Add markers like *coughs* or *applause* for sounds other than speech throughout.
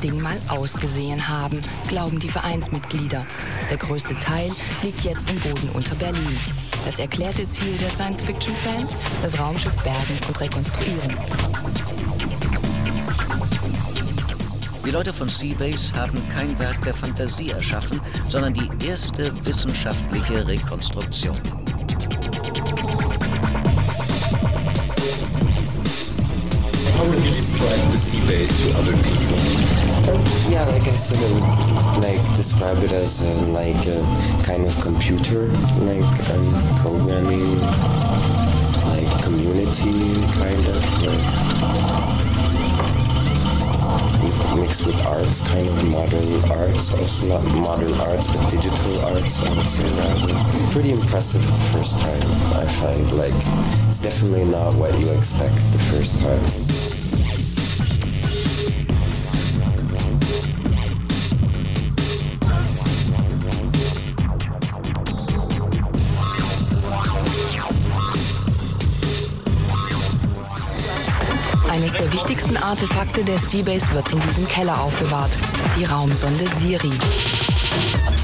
Ding mal ausgesehen haben, glauben die Vereinsmitglieder. Der größte Teil liegt jetzt im Boden unter Berlin. Das erklärte Ziel der Science-Fiction-Fans, das Raumschiff bergen und rekonstruieren. Die Leute von Seabase haben kein Werk der Fantasie erschaffen, sondern die erste wissenschaftliche Rekonstruktion. How would you describe the sea base to other people? Yeah, like I said, I would like describe it as a, like a kind of computer, like um, programming, like community, kind of like mixed with arts, kind of modern arts, also not modern arts, but digital arts. I would say rather. Pretty impressive the first time. I find like it's definitely not what you expect the first time. Wichtigsten Artefakte der Seabase wird in diesem Keller aufbewahrt. Die Raumsonde Siri.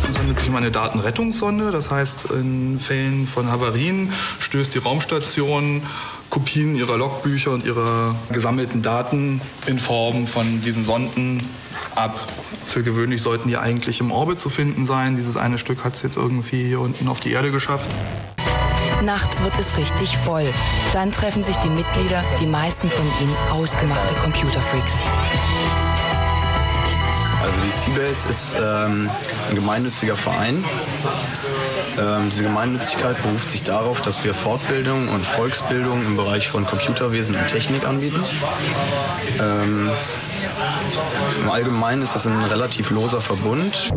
Es handelt sich um eine Datenrettungssonde. Das heißt, in Fällen von Havarien stößt die Raumstation Kopien ihrer Logbücher und ihrer gesammelten Daten in Form von diesen Sonden ab. Für gewöhnlich sollten die eigentlich im Orbit zu finden sein. Dieses eine Stück hat es jetzt irgendwie hier unten auf die Erde geschafft. Nachts wird es richtig voll. Dann treffen sich die Mitglieder, die meisten von ihnen ausgemachte Computerfreaks. Also die Seabase ist ähm, ein gemeinnütziger Verein. Ähm, diese Gemeinnützigkeit beruft sich darauf, dass wir Fortbildung und Volksbildung im Bereich von Computerwesen und Technik anbieten. Ähm, Im Allgemeinen ist das ein relativ loser Verbund.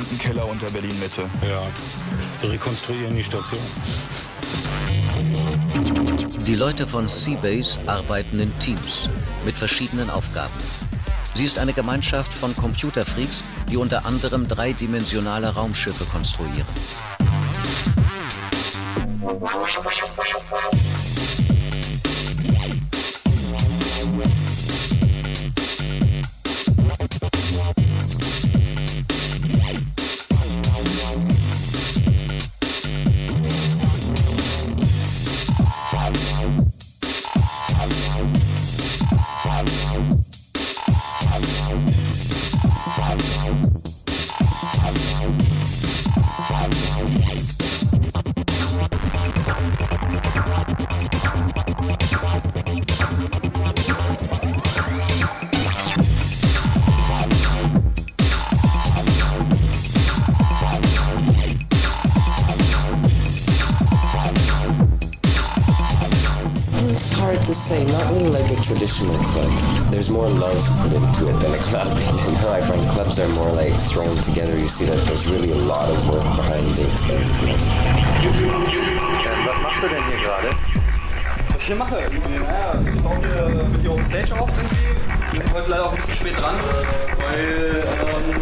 Gesamten Keller unter Berlin-Mitte. Ja, wir rekonstruieren die Station. Die Leute von Seabase arbeiten in Teams mit verschiedenen Aufgaben. Sie ist eine Gemeinschaft von Computerfreaks, die unter anderem dreidimensionale Raumschiffe konstruieren. Say. Really like a traditional club. There's more love put into it than a club. *laughs* You know, I find clubs are more like thrown together. You see that there's really a lot of work behind it. And, you know, Was machst du denn hier gerade? Was ich hier mache? Naja, ich baue hier mit hier auf Stage auf irgendwie. Wir sind heute leider auch ein bisschen spät dran, weil ähm,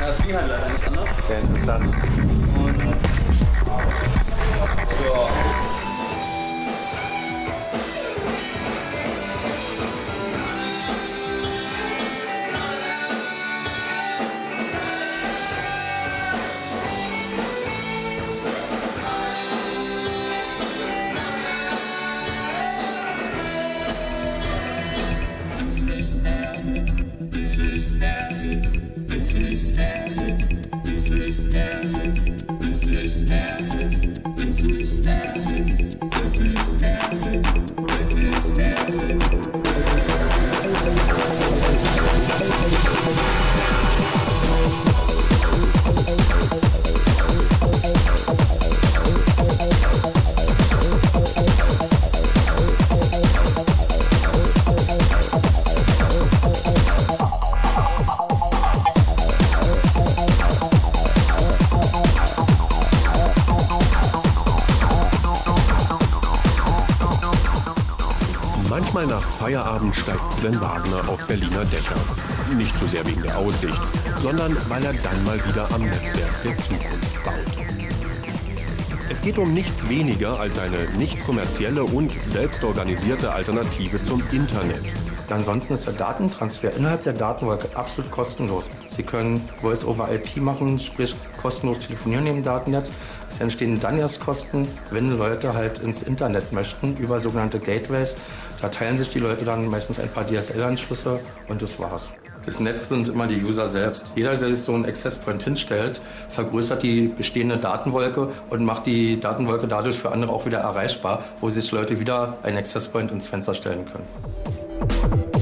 ja, es ging halt leider nicht anders. Sehr interessant. Und äh, ja. Steigt Sven Wagner auf Berliner Dächer. Nicht so sehr wegen der Aussicht, sondern weil er dann mal wieder am Netzwerk der Zukunft baut. Es geht um nichts weniger als eine nicht kommerzielle und selbstorganisierte Alternative zum Internet. Ansonsten ist der Datentransfer innerhalb der Datenwolke absolut kostenlos. Sie können Voice-over-IP machen, sprich kostenlos telefonieren im Datennetz. Es entstehen dann erst Kosten, wenn Leute halt ins Internet möchten über sogenannte Gateways. Da teilen sich die Leute dann meistens ein paar DSL-Anschlüsse und das war's. Das Netz sind immer die User selbst. Jeder, der sich so einen Access Point hinstellt, vergrößert die bestehende Datenwolke und macht die Datenwolke dadurch für andere auch wieder erreichbar, wo sich Leute wieder einen Access Point ins Fenster stellen können.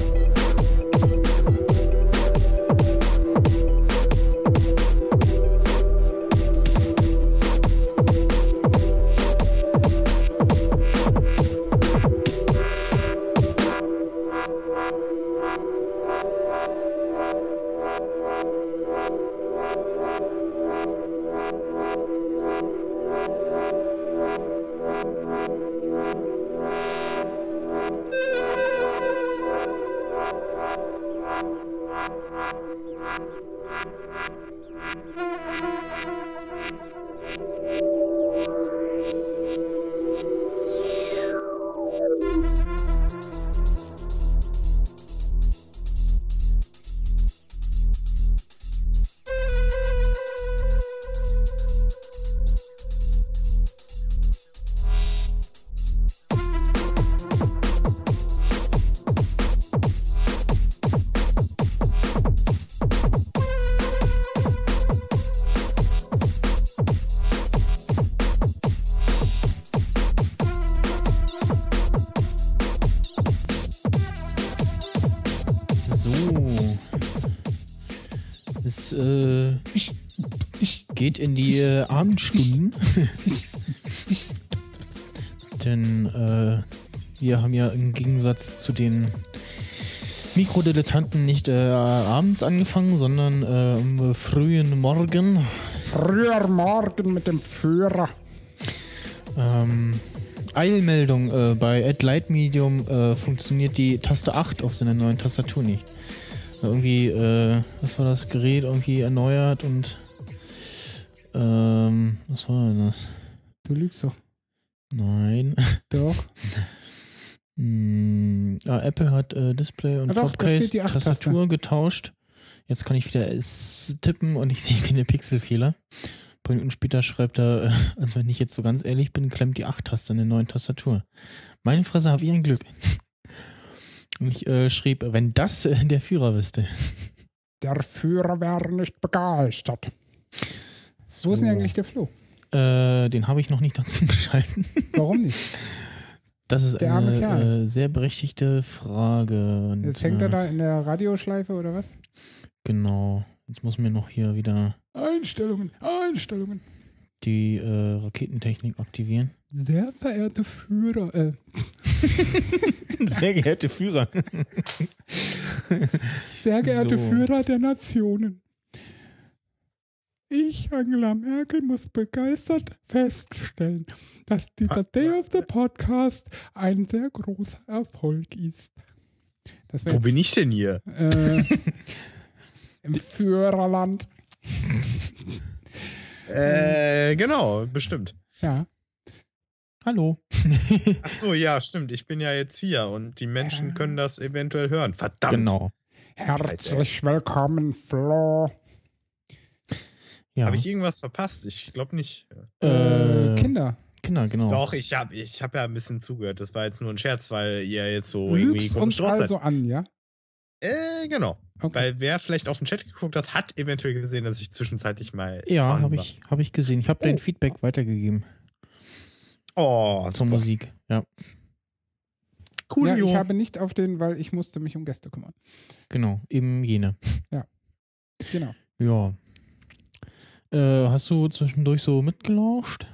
Abendstunden. *laughs* Denn äh, wir haben ja im Gegensatz zu den Mikrodilettanten nicht äh, abends angefangen, sondern äh, am frühen Morgen. Früher Morgen mit dem Führer. Ähm, Eilmeldung, äh, bei Add Light Medium äh, funktioniert die Taste 8 auf seiner neuen Tastatur nicht. Irgendwie, äh, was war das Gerät irgendwie erneuert und ähm, was war denn das? Du lügst doch. Nein. Doch. *laughs* Hm, ah, Apple hat äh, Display und Ah, doch, Topcase steht die 8-Taste. Tastatur getauscht. Jetzt kann ich wieder tippen und ich *laughs* sehe keine Pixelfehler. Ein paar Minuten später schreibt er, äh, also wenn ich jetzt so ganz ehrlich bin, klemmt die 8-Taste in der neuen Tastatur. Meine Fresse, habe ich ein Glück. *laughs* Und ich äh, schrieb, wenn das äh, der Führer wüsste. Der Führer wäre nicht begeistert. Wo ist denn eigentlich der Flo? Äh, den habe ich noch nicht dazu *laughs* geschalten. Warum nicht? Das ist Der eine äh, sehr berechtigte Frage. Und, Jetzt hängt er äh, da in der Radioschleife oder was? Genau. Jetzt muss mir noch hier wieder Einstellungen, Einstellungen. die äh, Raketentechnik aktivieren. Sehr verehrte Führer, äh, *laughs* Sehr geehrte Führer. sehr geehrte So. Führer der Nationen. Ich, Angela Merkel, muss begeistert feststellen, dass dieser Day of the Podcast ein sehr großer Erfolg ist. Wo bin ich denn hier? Äh, *laughs* Im Führerland. *laughs* Äh, genau, bestimmt. Ja. Hallo. Ach so, ja, stimmt. Ich bin ja jetzt hier und die Menschen können das eventuell hören. Verdammt. Genau. Herzlich willkommen, Flo. Ja. Habe ich irgendwas verpasst? Ich glaube nicht. Äh, Kinder. Kinder, genau. Doch, ich habe ich hab ja ein bisschen zugehört. Das war jetzt nur ein Scherz, weil ihr jetzt so Du irgendwie lügst komisch uns drauf seid. also an, ja? Äh, genau. Weil wer vielleicht auf den Chat geguckt hat, hat eventuell gesehen, dass ich zwischenzeitlich mal. Ja, habe ich, hab ich gesehen. Ich habe dein Feedback weitergegeben. Oh, zur Musik. Ja, ja, ich habe nicht auf den, weil ich musste mich um Gäste kümmern. genau. Eben jene. Ja. Genau. Ja. Äh, hast du zwischendurch so mitgelauscht?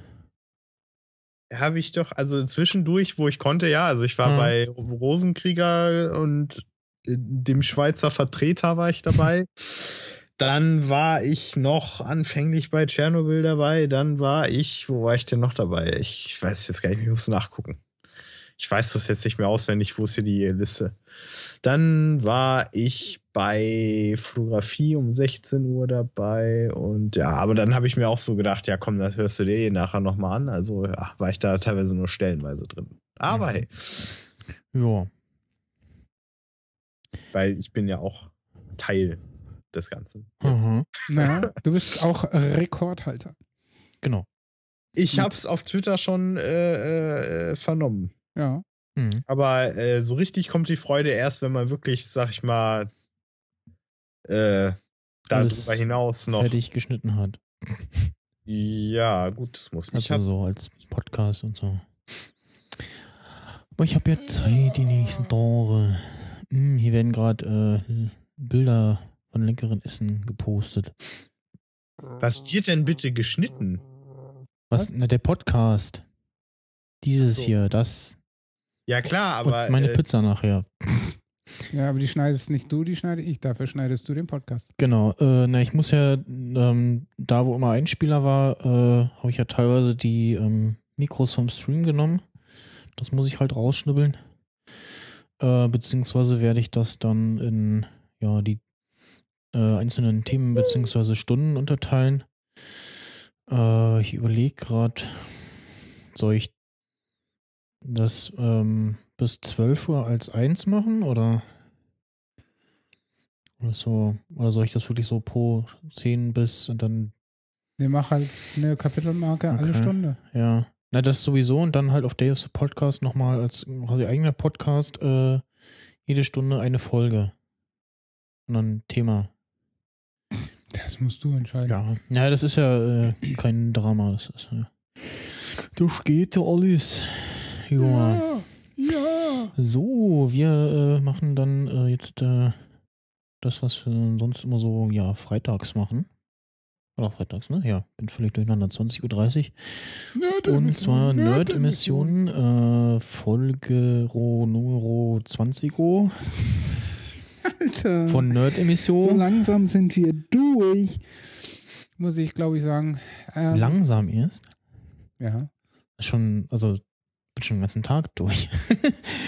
Habe ich doch, also zwischendurch, wo ich konnte, ja. Also ich war Mhm. bei Rosenkrieger und äh, dem Schweizer Vertreter war ich dabei. Dann war ich noch anfänglich bei Tschernobyl dabei. Dann war ich, wo war ich denn noch dabei? Ich weiß jetzt gar nicht, ich muss nachgucken. Ich weiß das jetzt nicht mehr auswendig, wo ist hier die Liste. Dann war ich bei Fotografie um 16 Uhr dabei und ja, aber dann habe ich mir auch so gedacht, ja komm, das hörst du dir eh nachher nochmal an. Also ja, war ich da teilweise nur stellenweise drin. Aber hey, Ja. weil ich bin ja auch Teil des Ganzen. Mhm. Na, du bist auch Rekordhalter. Genau. Ich hab's auf Twitter schon äh, äh, vernommen. Ja. Mhm. Aber äh, so richtig kommt die Freude erst, wenn man wirklich, sag ich mal, äh, darüber hinaus noch. fertig geschnitten hat. Ja, gut, das muss ich. Also so als Podcast und so. Aber ich habe ja Zeit die nächsten Tage. Hm, hier werden gerade äh, Bilder von leckeren Essen gepostet. Was wird denn bitte geschnitten? Was? Na, der Podcast. Dieses So. hier, das. Ja, klar, aber. und meine äh, Pizza nachher. Ja, aber die schneidest nicht du, die schneide ich. Dafür schneidest du den Podcast. Genau. Äh, na, ich muss ja, ähm, da wo immer Einspieler war, äh, habe ich ja teilweise die ähm, Mikros vom Stream genommen. Das muss ich halt rausschnibbeln. Äh, beziehungsweise werde ich das dann in ja, die äh, einzelnen Themen beziehungsweise Stunden unterteilen. Äh, ich überlege gerade, soll ich das ähm, bis 12 Uhr als eins machen oder? Oder so, oder soll ich das wirklich so pro 10 bis und dann. Wir machen halt eine Kapitelmarke alle Okay. Stunde. Ja. Na, das sowieso und dann halt auf Day of the Podcast nochmal als quasi eigener Podcast äh, jede Stunde eine Folge. Und dann Thema. Das musst du entscheiden. Ja. Ja, das ist ja äh, kein Drama. Das ist ja. Das geht ja alles. Ja. Ja. So, wir äh, machen dann äh, jetzt äh, das, was wir sonst immer so, ja, freitags machen. Oder freitags, ne? Ja, bin völlig durcheinander. 20.30 Uhr. Und zwar Nerd-Emissionen, äh, Folge Ro Numero 20 Alter. von So Nerd-Emission. langsam sind wir durch. Muss ich, glaube ich, sagen. Ähm, Langsam erst. Ja. Schon, also, bin schon den ganzen Tag durch.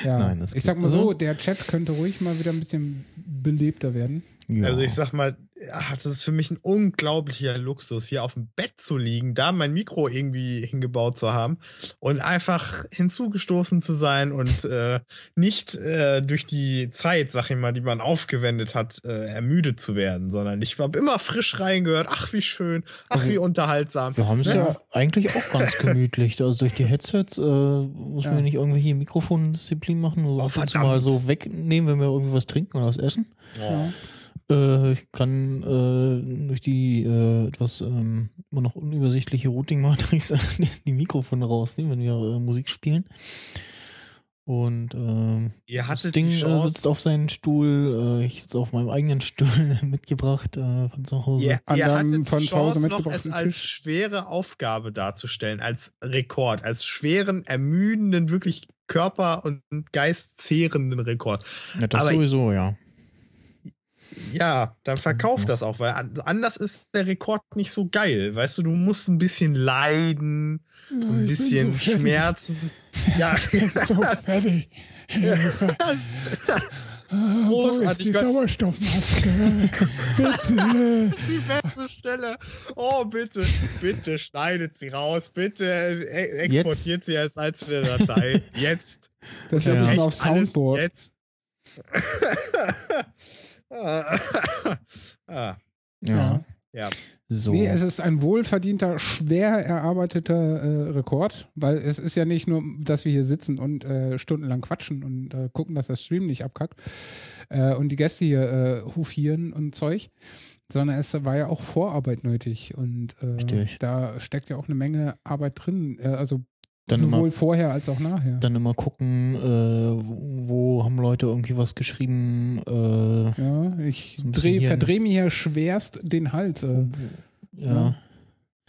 ja. *laughs* Nein, das ich sag mal Also- so, der Chat könnte ruhig mal wieder ein bisschen belebter werden. Ja. Also ich sag mal, ach, das ist für mich ein unglaublicher Luxus, hier auf dem Bett zu liegen, da mein Mikro irgendwie hingebaut zu haben und einfach hinzugestoßen zu sein und äh, nicht äh, durch die Zeit, sag ich mal, die man aufgewendet hat, äh, ermüdet zu werden, sondern ich habe immer frisch reingehört. Ach, wie schön, ach, wie unterhaltsam. Wir haben es Ne? ja eigentlich auch ganz gemütlich. Also durch die Headsets äh, muss man Ja. ja nicht irgendwelche Mikrofondisziplin machen. Also Oh, ab und zu verdammt. mal so wegnehmen, wenn wir irgendwie was trinken oder was essen. Ja. Äh, ich kann äh, durch die äh, etwas ähm, immer noch unübersichtliche Routing-Matrix *laughs* die Mikrofone rausnehmen, wenn wir äh, Musik spielen. Und ähm, Ihr das die äh, sitzt auf seinen Stuhl. Äh, ich sitze auf meinem eigenen Stuhl *laughs* mitgebracht äh, von zu Hause. Ihr, ihr hattet von die zu Hause Chance noch, es als schwere Aufgabe darzustellen, als Rekord, als schweren, ermüdenden, wirklich Körper- und Geist zehrenden Ja, das Aber- sowieso, ja. Ja, dann verkauf das auch, weil an- anders ist der Rekord nicht so geil. Weißt du, du musst ein bisschen leiden, Ja, ein bisschen so. Schmerzen. Ja, Ich bin so fertig. *laughs* Ah, Wo ist die. Sauerstoffmaske? *laughs* Bitte. die beste Stelle. Oh, bitte, bitte schneidet sie raus. Bitte äh, exportiert sie als einzelne Datei. *laughs* Jetzt. Das wird Ja. mal auf Soundboard. Jetzt. Ah. *laughs* Ah. Ja. Ja. So. Nee, es ist ein wohlverdienter, schwer erarbeiteter äh, Rekord, weil es ist ja nicht nur, dass wir hier sitzen und äh, stundenlang quatschen und äh, gucken, dass der Stream nicht abkackt äh, und die Gäste hier äh, hufieren und Zeug, sondern es war ja auch Vorarbeit nötig und äh, da steckt ja auch eine Menge Arbeit drin, äh, also Dann sowohl immer- vorher als auch nachher. Dann immer gucken, äh, wo, haben Leute irgendwie was geschrieben. Äh, ja, ich so dreh, verdrehe mir hier schwerst den Hals. Äh, Ja.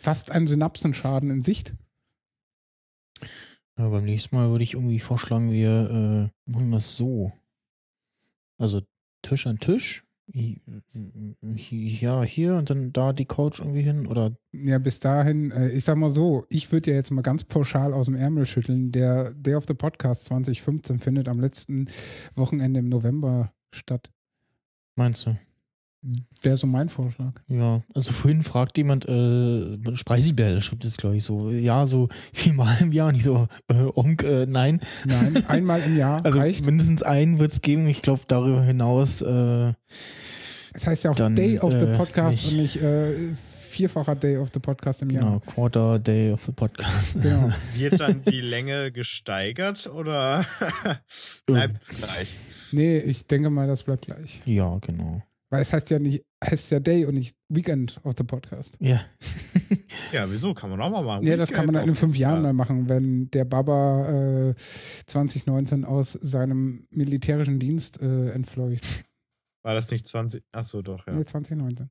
Fast ein Synapsenschaden in Sicht. Ja, beim nächsten Mal würde ich irgendwie vorschlagen, wir äh, machen das so. Also Tisch an Tisch. Ja, hier und dann da die Couch irgendwie hin oder Ja, bis dahin, äh, ich sag mal so, ich würde ja jetzt mal ganz pauschal aus dem Ärmel schütteln. Der Day of the Podcast 2015 findet am letzten Wochenende im November statt. meinst du? Wäre so mein Vorschlag. Ja, also vorhin fragt jemand, äh, Spreisibär, schreibt es glaube ich so, ja, so viermal im Jahr, nicht so, äh, Onk, äh, nein. Nein, einmal im Jahr *laughs* also reicht. mindestens einen wird es geben, ich glaube darüber hinaus, äh, Es heißt ja auch dann, Day of the äh, Podcast nicht. und nicht äh, vierfacher Day of the Podcast im Jahr. genau, Quarter Day of the Podcast. Genau. *laughs* Wird dann die Länge gesteigert oder *laughs* bleibt es gleich? Nee, ich denke mal, das bleibt gleich. Ja, genau. Weil es heißt ja nicht, heißt ja Day und nicht Weekend of the Podcast. Ja. Ja, wieso? Kann man auch mal machen. Ja, das kann man dann in fünf Jahren Ja. mal machen, wenn der Baba äh, 2019 aus seinem militärischen Dienst äh, entfleucht. War das nicht 20? Achso, doch, ja. Nee, 2019.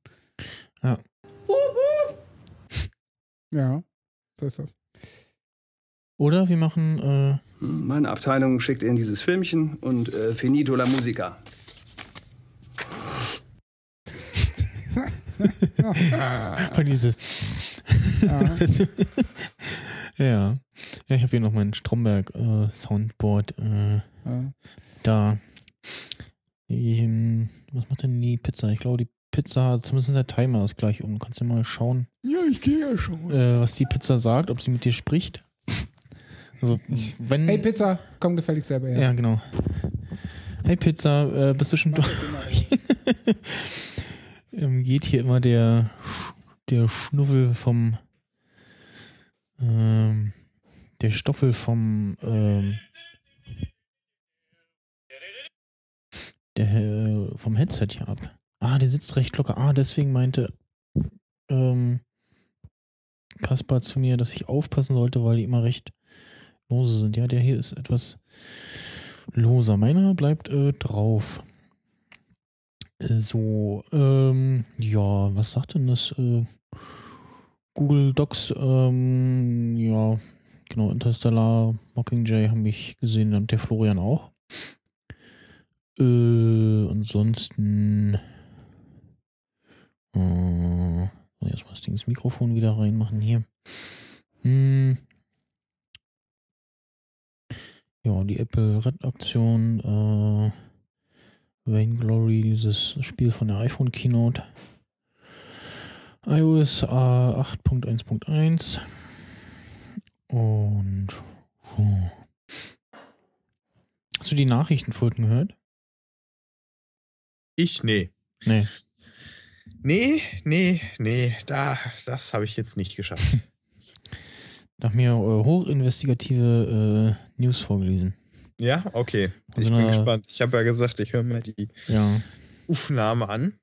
Ja. *laughs* Ja, so ist das. Oder wir machen, äh, Meine Abteilung schickt in dieses Filmchen und äh, finito la musica. *laughs* Von dieses. ja. ja. ich habe hier noch mein Stromberg äh, Soundboard äh, Ja. da. Ähm, was macht denn die Pizza? Ich glaube, die Pizza, zumindest der Timer ist gleich um. Kannst du mal schauen, Ja, ich gehe ja schon. äh, was die Pizza sagt, ob sie mit dir spricht? Also, wenn. Hey Pizza, komm gefälligst selber her. Ja, genau. Hey Pizza, äh, bist du schon durch? *laughs* ähm, geht hier immer der, der Schnuffel vom ähm, der Stoffel vom ähm, der, äh, vom Headset hier ab. Ah, der sitzt recht locker. Ah, deswegen meinte ähm, Kaspar zu mir, dass ich aufpassen sollte, weil die immer recht lose sind. Ja, der hier ist etwas loser. Meiner bleibt äh, drauf. So, ähm, ja, was sagt denn das? Äh, Google Docs, ähm, ja, genau, Interstellar, Mockingjay haben mich gesehen und der Florian auch. Äh, ansonsten, äh, so, jetzt mal das Ding ins Mikrofon wieder reinmachen hier. Hm. Ja, die Apple Red Aktion, äh, Vainglory, dieses Spiel von der iPhone Keynote. iOS äh, 8.1.1 und puh. hast du die Nachrichtenfolgen gehört? Ich, nee. Nee. Nee, nee, nee, da, das habe ich jetzt nicht geschafft. *laughs* Nach mir äh, hochinvestigative äh, News vorgelesen. Ja, okay. Ich Also bin eine- gespannt. Ich habe ja gesagt, ich höre mir die Ja. Aufnahme an.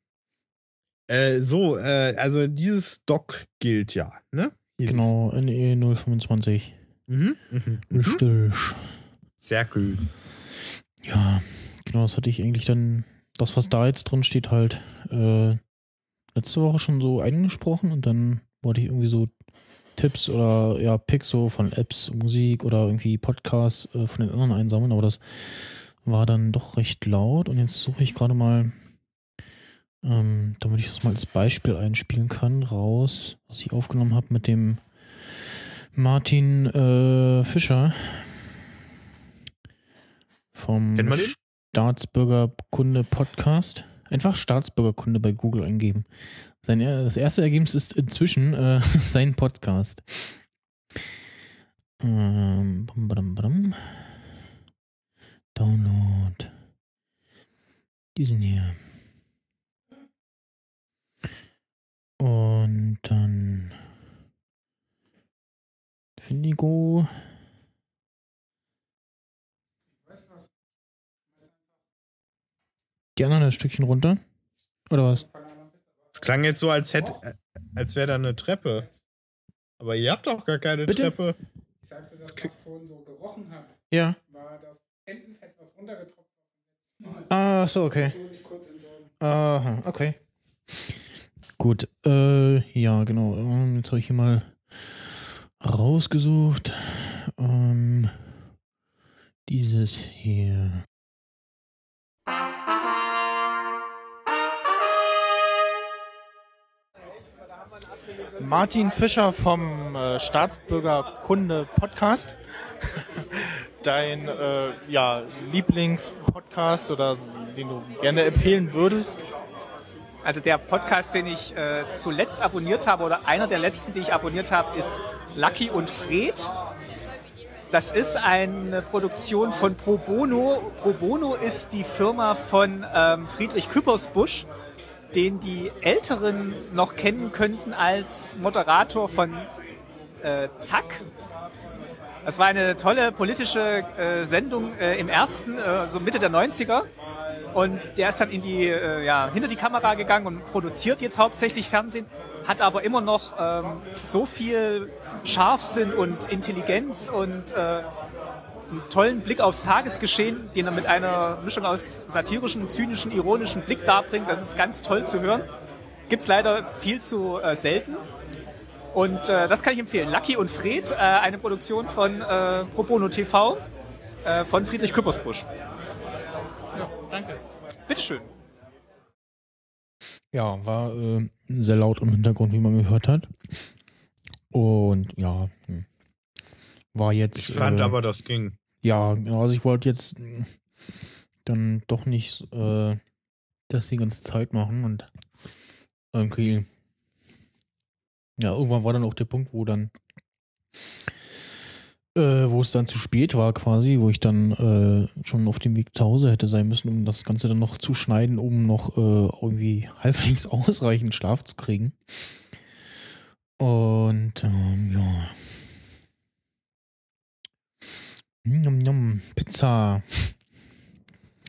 Äh, so, äh, also dieses Doc gilt ja, ne? Dieses- Genau, NE 025. Mhm, mhm, mhm. Richtig. Sehr cool. Ja, genau, das hatte ich eigentlich dann, das, was da jetzt drin steht, halt äh, letzte Woche schon so eingesprochen und dann wollte ich irgendwie so Tipps oder ja, Picks so von Apps, Musik oder irgendwie Podcasts äh, von den anderen einsammeln, aber das war dann doch recht laut und jetzt suche ich gerade mal, ähm, damit ich das mal als Beispiel einspielen kann, raus, was ich aufgenommen habe mit dem Martin äh, Fischer vom? Staatsbürgerkunde Podcast. Einfach Staatsbürgerkunde bei Google eingeben. Sein, das erste Ergebnis ist inzwischen äh, *laughs* sein Podcast. Ähm, bam, bam, bam. Download. Diesen hier. Und dann Findigo. Die anderen ein Stückchen runter? Oder was? Es klang jetzt so, als hätte, als wäre da eine Treppe. Aber ihr habt doch gar keine Bitte? Treppe. Ich sagte, dass was vorhin so gerochen hat, Ja. war das Entenfett, was runtergetropft Ah, so, okay. Aha, okay. Gut, äh, ja, genau. Ähm, Jetzt habe ich hier mal rausgesucht. Ähm, dieses hier. Martin Fischer vom äh, Staatsbürgerkunde Podcast. *laughs* Dein äh, ja, Lieblingspodcast oder den du gerne empfehlen würdest? Also der Podcast, den ich äh, zuletzt abonniert habe oder einer der letzten, die ich abonniert habe, ist Lucky und Fred. Das ist eine Produktion von Pro Bono. Pro Bono ist die Firma von ähm, Friedrich Küppersbusch, den die Älteren noch kennen könnten als Moderator von äh, Zack. Das war eine tolle politische äh, Sendung äh, im ersten, äh, so Mitte der 90er. Und der ist dann in die, äh, ja, hinter die Kamera gegangen und produziert jetzt hauptsächlich Fernsehen, hat aber immer noch ähm, so viel Scharfsinn und Intelligenz und äh, einen tollen Blick aufs Tagesgeschehen, den er mit einer Mischung aus satirischem, zynischen, ironischen Blick darbringt. Das ist ganz toll zu hören. Gibt's leider viel zu äh, selten. Und äh, das kann ich empfehlen. Lucky und Fred, äh, eine Produktion von äh, Pro Bono TV äh, von Friedrich Küppersbusch. Ja, danke. Bitteschön. Ja, war äh, sehr laut im Hintergrund, wie man gehört hat. Und ja, hm. war jetzt. Ich fand äh, aber, das ging. Ja, genau. Also ich wollte jetzt dann doch nicht äh, das die ganze Zeit machen und irgendwie. Ja, irgendwann war dann auch der Punkt, wo dann, äh, wo es dann zu spät war quasi, wo ich dann äh, schon auf dem Weg zu Hause hätte sein müssen, um das Ganze dann noch zu schneiden, um noch äh, irgendwie halbwegs *laughs* ausreichend Schlaf zu kriegen. Und ähm, ja. Njam, njam, Pizza.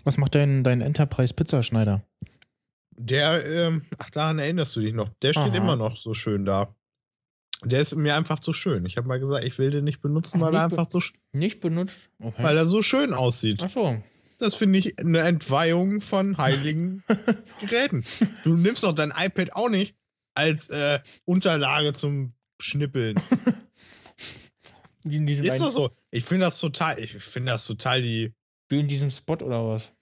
Was macht dein, dein Enterprise-Pizzaschneider? Der, ähm, ach, daran erinnerst du dich noch. Der steht Aha. immer noch so schön da. Der ist mir einfach zu schön. Ich habe mal gesagt, ich will den nicht benutzen, Ach, weil er nicht be- einfach so, Nicht benutzt? Okay. weil er so schön aussieht. Ach so. Das finde ich eine Entweihung von heiligen *laughs* Geräten. Du nimmst doch dein iPad auch nicht als äh, Unterlage zum Schnippeln. *laughs* In Ist doch so. Ich finde das total, ich finde das total die. Wie in diesem Spot oder was?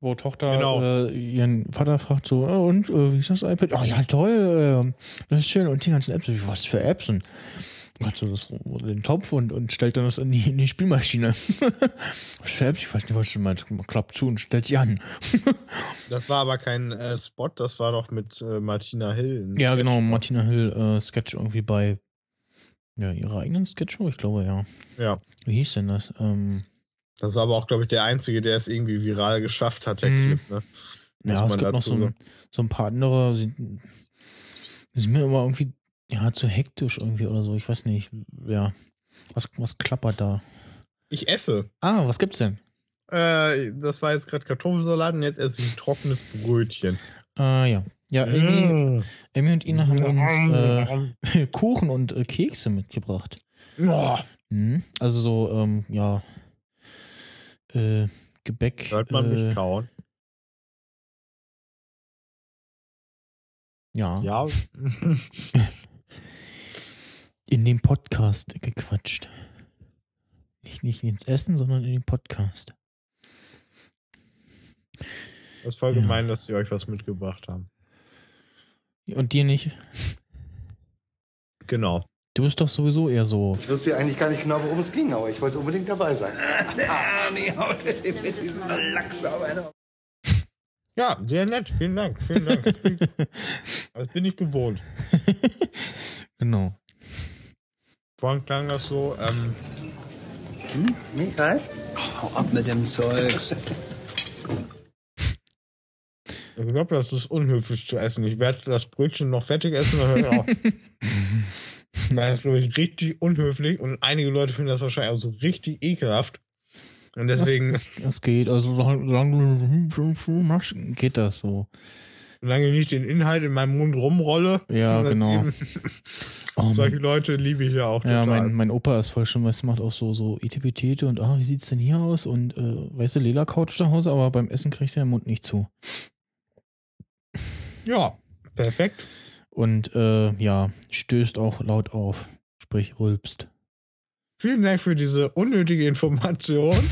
Wo Tochter Genau. äh, ihren Vater fragt so, "Ah, und, äh, wie ist das iPad? Ah ja, toll, äh, das ist schön. Und die ganzen Apps, was für Apps? Und hat so das, den Topf und, und stellt dann das in die, in die Spielmaschine. *laughs* was für Apps? Ich weiß nicht, was du meinst. Klappt zu und stellt sie an. *laughs* Das war aber kein äh, Spot, das war doch mit äh, Martina Hill. Ja, Sketch. genau, Martina Hill äh, Sketch irgendwie bei ja, ihrer eigenen Sketchshow, ich glaube, ja. Ja. Wie hieß denn das? Ähm, Das war aber auch, glaube ich, der Einzige, der es irgendwie viral geschafft hat, der Mhm. Clip, ne? Muss ja, es gibt noch so ein, so ein paar andere, sind, sind mir immer irgendwie, ja, zu hektisch irgendwie oder so. Ich weiß nicht, ja. Was, was klappert da? Ich esse. Ah, was gibt's denn? Äh, das war jetzt gerade Kartoffelsalat und jetzt esse ich ein trockenes Brötchen. Ah, ja. Ja, Amy, Mm. Amy und Ina haben uns äh, *laughs* Kuchen und äh, Kekse mitgebracht. Mhm. Also so, ähm, ja, äh, Gebäck. Hört man äh, mich kauen? Ja. Ja. *laughs* in dem Podcast gequatscht. Nicht, nicht ins Essen, sondern in den Podcast. Das ist voll gemein, dass sie euch was mitgebracht haben. Und dir nicht? Genau. Du bist doch sowieso eher so. Ich wusste ja eigentlich gar nicht genau, worum es ging, aber ich wollte unbedingt dabei sein. Ja, sehr nett. Vielen Dank. Vielen Dank. Das *laughs* bin, das bin ich gewohnt. Genau. Vorhin klang das so, ähm, Hm? Michael? Hau ab mit dem Zeugs. Ich glaube, das ist unhöflich zu essen. Ich werde das Brötchen noch fertig essen. Nein, *laughs* das ist, glaube ich, richtig unhöflich und einige Leute finden das wahrscheinlich auch so richtig ekelhaft. Und deswegen, Es, es, es geht, also solange du machst, geht das so. solange ich nicht den Inhalt in meinem Mund rumrolle, Ja, *laughs* das genau. Oh, solche Leute liebe ich ja auch Ja, total. mein, mein Opa ist voll schon, weißt du, macht auch so, so Etipetete und ah, wie sieht's denn hier aus? Und äh, weißt du, Lela Couch zu Hause, aber beim Essen kriegst du den Mund nicht zu. Ja, perfekt. Und äh, ja, stößt auch laut auf, sprich rülpst. Vielen Dank für diese unnötige Information. *laughs*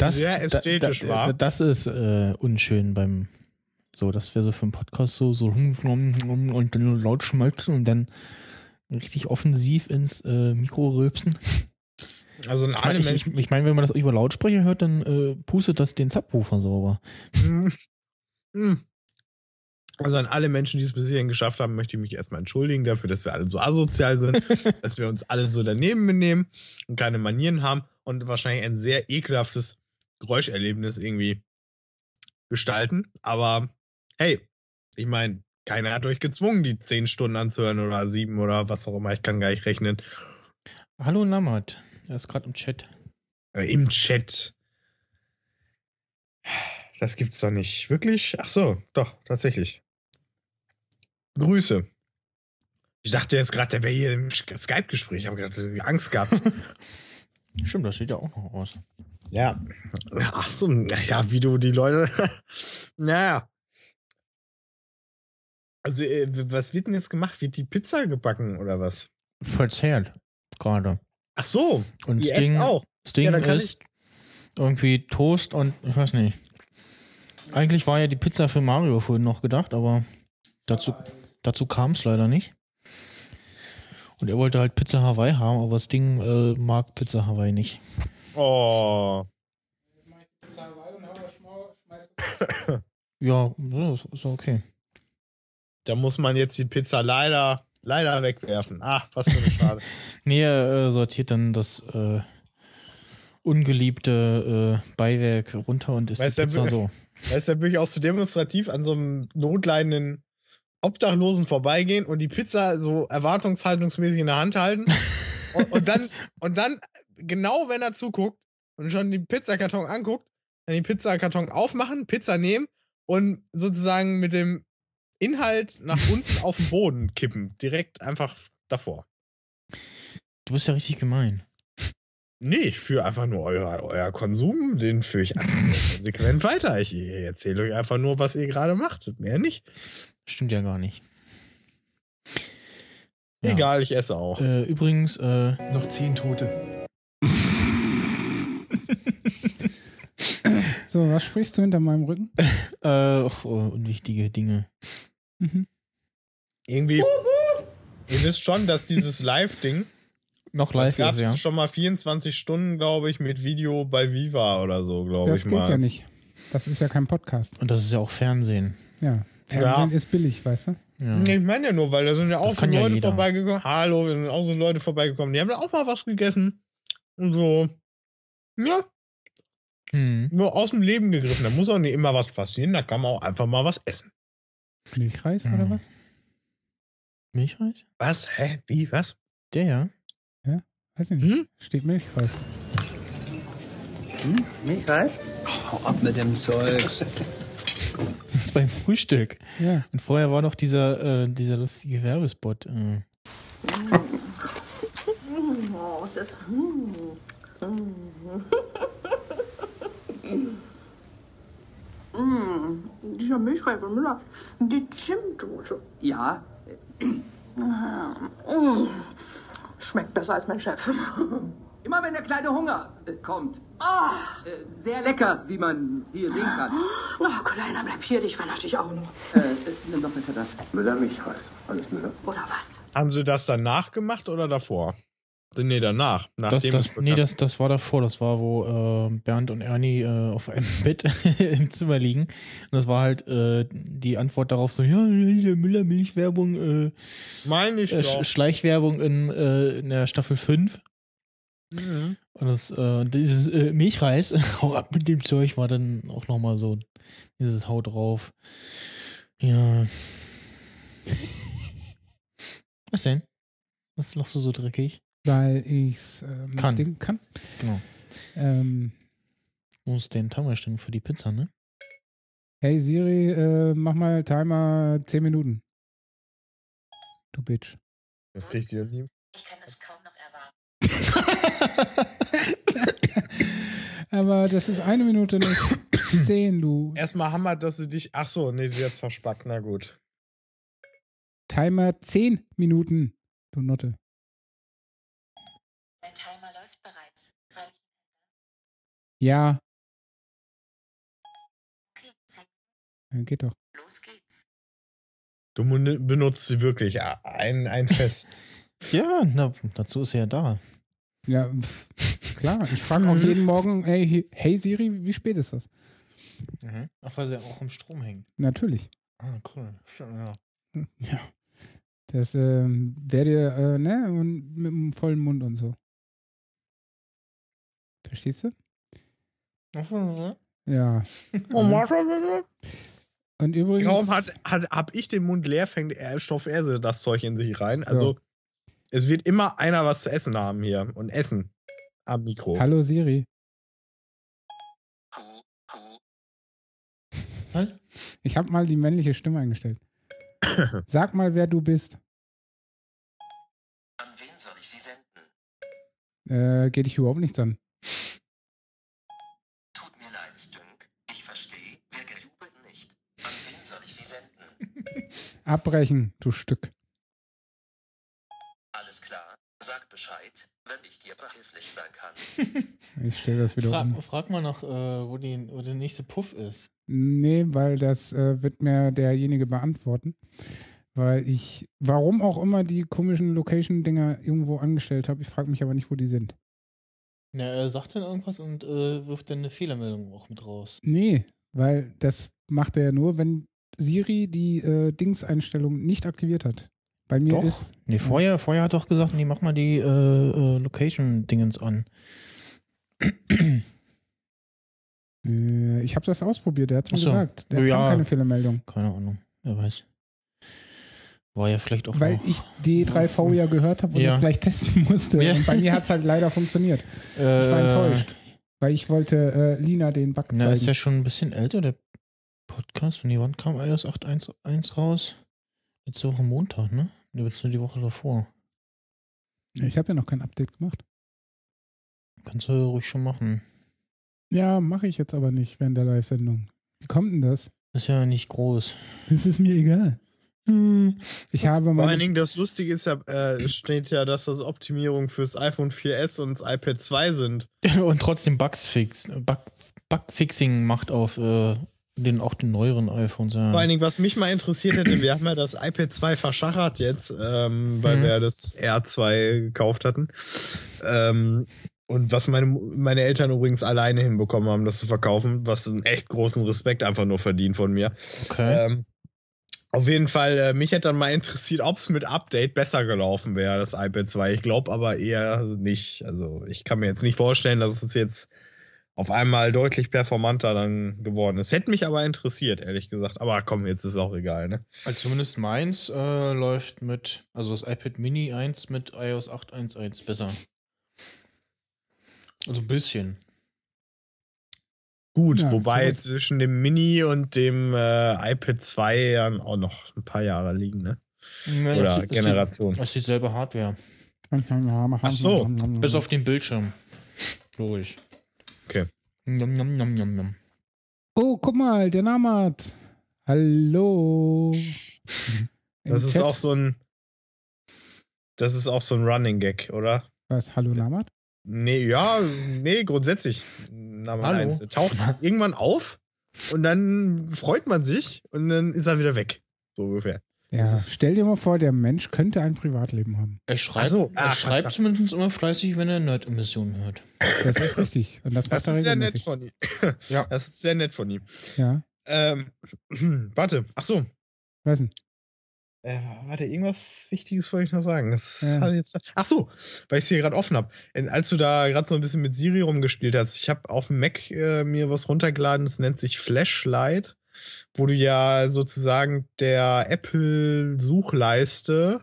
Das, Sehr ästhetisch da, da, war. Das ist äh, unschön beim, so, das wäre so für einen Podcast so, so und dann laut schmalzen und dann richtig offensiv ins äh, Mikro rülpsen. Also in Ich meine, ich, ich, mein, wenn man das über Lautsprecher hört, dann äh, pustet das den Subwoofer sauber. Hm. *laughs* Hm. Also an alle Menschen, die es bis hierhin geschafft haben, möchte ich mich erstmal entschuldigen dafür, dass wir alle so asozial sind, *laughs* dass wir uns alle so daneben benehmen und keine Manieren haben und wahrscheinlich ein sehr ekelhaftes Geräuscherlebnis irgendwie gestalten. Aber hey, ich meine, keiner hat euch gezwungen, die zehn Stunden anzuhören oder sieben oder was auch immer. Ich kann gar nicht rechnen. Hallo Namat, er ist gerade im Chat. Äh, Im Chat. Das gibt's doch nicht. Wirklich? Ach so, doch, tatsächlich. Grüße. Ich dachte jetzt gerade, der wäre hier im Skype-Gespräch. Ich habe gerade Angst gehabt. *laughs* Stimmt, das steht ja auch noch aus. ja. Ach so, ja, wie du die Leute. *laughs* naja. Also, äh, was wird denn jetzt gemacht? Wird die Pizza gebacken oder was? Verzehrt, gerade. Ach so. Und ihr esst auch. das Ding Ja, ist irgendwie Toast und ich weiß nicht. Eigentlich war ja die Pizza für Mario vorhin noch gedacht, aber dazu, dazu kam es leider nicht. Und er wollte halt Pizza Hawaii haben, aber das Ding äh, mag Pizza Hawaii nicht. Oh. Ja, ist ist okay. Da muss man jetzt die Pizza leider, leider wegwerfen. Ach, was für eine Schade. *laughs* Nee, er äh, sortiert dann das äh, ungeliebte äh, Beiwerk runter und isst Weißt die Pizza so. *laughs* Weißt du, da würde ich auch so demonstrativ an so einem notleidenden Obdachlosen vorbeigehen und die Pizza so erwartungshaltungsmäßig in der Hand halten. und, und dann, *laughs* und dann, genau wenn er zuguckt und schon den Pizzakarton anguckt, dann den Pizzakarton aufmachen, Pizza nehmen und sozusagen mit dem Inhalt nach unten *laughs* auf den Boden kippen. Direkt einfach davor. Du bist ja richtig gemein. Nee, ich führe einfach nur euer, euer Konsum, den führe ich einfach *laughs* konsequent weiter. Ich erzähle euch einfach nur, was ihr gerade macht. Mehr nicht. Stimmt ja gar nicht. Ja. Egal, ich esse auch. Äh, übrigens, äh, Noch zehn Tote. *laughs* So, was sprichst du hinter meinem Rücken? *laughs* äh, ach, oh, unwichtige Dinge. Irgendwie. Ihr wisst schon, dass dieses Live-Ding. Noch live ist, ja. schon mal 24 Stunden, glaube ich, mit Video bei Viva oder so, glaube ich Das geht mal. ja nicht. Das ist ja kein Podcast. Und das ist ja auch Fernsehen. Ja. Fernsehen Ja. ist billig, weißt du? Ja. Ich meine ja nur, weil da sind ja auch Das so ja Leute jeder. vorbeigekommen. Hallo, da sind auch so Leute vorbeigekommen. Die haben da auch mal was gegessen. Und so. Ja, Hm. nur aus dem Leben gegriffen. Da muss auch nicht immer was passieren. Da kann man auch einfach mal was essen. Milchreis Mhm. oder was? Milchreis? Was? Hä? Wie? Was? Der ja. Ja? Weiß ich nicht. Hm? Steht Milchreis. Hm? Milchreis? Hau ab mit dem Zeugs. *laughs* *laughs* Das ist beim Frühstück. Ja. Und vorher war noch dieser, äh, dieser lustige Werbespot. Äh. Oh, das. Mm, dieser Milchreis von Müller, die Zimtdose. Ja, Mm, schmeckt besser als mein Chef. *laughs* immer wenn der kleine Hunger äh, kommt. Ah, Äh, sehr lecker, wie man hier sehen kann. oh, Kleiner, bleib hier, dich vernasche ich auch noch. Äh, äh, nimm doch besser das. Müller Milchreis. Alles Müller. Oder was? Haben sie das danach gemacht oder davor? Nee, danach. Das, Nachdem das, es nee, das, das war davor. Das war, wo äh, Bernd und Ernie äh, auf einem *laughs* Bett *laughs* im Zimmer liegen. Und das war halt äh, die Antwort darauf so, ja, Müller Milchwerbung, äh, Meine ich äh. Schleichwerbung in, äh, in der Staffel 5. Mhm. Und das, äh, dieses äh, Milchreis, *laughs* hau ab mit dem Zeug, war dann auch nochmal so dieses Haut drauf. Ja. *laughs* Was denn? Was lachst du so dreckig? Weil ich's ähm, Kann. Ding kann. Genau. Ähm, Du musst den Timer stellen für die Pizza, ne? hey Siri, äh, mach mal Timer 10 Minuten. Du Bitch. Das riecht ja nie. Ich kann es kaum. *laughs* Aber das ist eine Minute nicht zehn, du. Erstmal Hammer, dass sie dich. Ach so, nee, sie hat's verspackt. Na gut. Timer 10 Minuten, du Nutte. Mein Timer läuft bereits. Soll ich Ja, okay, zeig. ja, geht doch. Los geht's. Du benutzt sie wirklich ein, ein Fest. *laughs* Ja, na, dazu ist er ja da. Ja, pf, *laughs* klar. Ich frage auch jeden Morgen, hey, hey Siri, wie spät ist das? Mhm. Ach, weil sie ja auch im Strom hängen. Natürlich. Ah, cool. Ja. Ja. Das ähm, wäre dir, äh, ne, und mit dem vollen Mund und so. Verstehst du? Ja. *laughs* Und übrigens. Kaum hat, hat, hab ich den Mund leer, fängt er Stoff er das Zeug in sich rein. Also, es wird immer einer was zu essen haben hier und essen am Mikro. Hallo Siri. Ich habe mal die männliche Stimme eingestellt. *coughs* Sag mal, wer du bist. An wen soll ich sie senden? Äh, geht dich überhaupt nichts an. Tut mir leid, Stünk. Ich verstehe, wer gejubelt nicht. An wen soll ich sie senden? *laughs* Abbrechen, du Stück. Sag Bescheid, wenn ich dir behilflich sein kann. *laughs* Ich stelle das wieder um. Frag, frag mal noch, äh, wo, die, wo der nächste Puff ist. Nee, weil das äh, wird mir derjenige beantworten. Weil ich, warum auch immer, die komischen Location-Dinger irgendwo angestellt habe. Ich frage mich aber nicht, wo die sind. Ja, er sagt dann irgendwas und äh, wirft dann eine Fehlermeldung auch mit raus. Nee, weil das macht er ja nur, wenn Siri die äh, Dings-Einstellung nicht aktiviert hat. Bei mir Doch. ist. Nee, vorher, vorher hat er doch gesagt, nee, mach mal die äh, äh, Location-Dingens an. Äh, ich habe das ausprobiert, der hat mir Ach so. gesagt. Der Ja. kam keine Fehlermeldung. Keine Ahnung, wer weiß. War ja vielleicht auch Weil ich D3V *laughs* ja gehört habe und Ja. das gleich testen *laughs* musste. Ja. Und bei mir hat es halt leider funktioniert. ich war Äh, enttäuscht. Weil ich wollte äh, Lina den Bug Na, zeigen. ist ja schon ein bisschen älter, der Podcast. Und die wann kam iOS 8.1 raus? Letzte Woche Montag, ne? Nee, jetzt nur die Woche davor. Ich habe ja noch kein Update gemacht. Kannst du ruhig schon machen. Ja, mache ich jetzt aber nicht während der Live-Sendung. Wie kommt denn das? Ist ja nicht groß. *laughs* Das ist mir egal. *laughs* Ich habe Vor allen. Dingen, das Lustige ist ja, äh, es steht ja, dass das Optimierungen fürs iPhone 4S und das iPad 2 sind. Und trotzdem Bugs fix, Bug, Bugfixing macht auf äh, den, auch den neueren iPhones. Ja. Vor allen Dingen, was mich mal interessiert hätte, wir haben ja das iPad 2 verschachert jetzt, ähm, weil Mhm. wir das R2 gekauft hatten. Ähm, und was meine, meine Eltern übrigens alleine hinbekommen haben, das zu verkaufen, was einen echt großen Respekt einfach nur verdient von mir. Okay. Ähm, auf jeden Fall, äh, mich hätte dann mal interessiert, ob es mit Update besser gelaufen wäre, das iPad 2. Ich glaube aber eher nicht. Also ich kann mir jetzt nicht vorstellen, dass es jetzt auf einmal deutlich performanter dann geworden ist. Hätte mich aber interessiert, ehrlich gesagt. Aber komm, jetzt ist auch egal, ne? Also zumindest meins äh, läuft mit, also das iPad Mini 1 mit iOS 8.1.1 besser. Also ein bisschen. Gut, Ja, wobei sowas- zwischen dem Mini und dem äh, iPad 2 ja auch noch ein paar Jahre liegen, ne? Ja, Oder das ist die- Generation. Das ist dieselbe Hardware. Ach so. Bis auf den Bildschirm. Logisch. Okay. Nom, nom, nom, nom, nom. Oh, guck mal, der Namat. Hallo. Das ist Chat- auch so ein. Das ist auch so ein Running Gag, oder? Was? Hallo Namat? Nee, ja, nee, grundsätzlich. Name Hallo. eins. Er taucht irgendwann auf und dann freut man sich und dann ist er wieder weg. So ungefähr. Ja, stell dir mal vor, der Mensch könnte ein Privatleben haben. Er schreibt, so, er ah, schreibt zumindest immer fleißig, wenn er Nerd-Emissionen hört. Das ist richtig. Und das Das ist sehr nett von ihm. *laughs* Ja. Das ist sehr nett von ihm. Ja. Ähm, *clears throat* warte, ach so. Was denn? Äh, warte, irgendwas Wichtiges wollte ich noch sagen. Das Ja. hatte jetzt, ach so, weil ich es hier gerade offen habe. Als du da gerade so ein bisschen mit Siri rumgespielt hast, ich habe auf dem Mac äh, mir was runtergeladen, das nennt sich Flashlight, wo du ja sozusagen der Apple-Suchleiste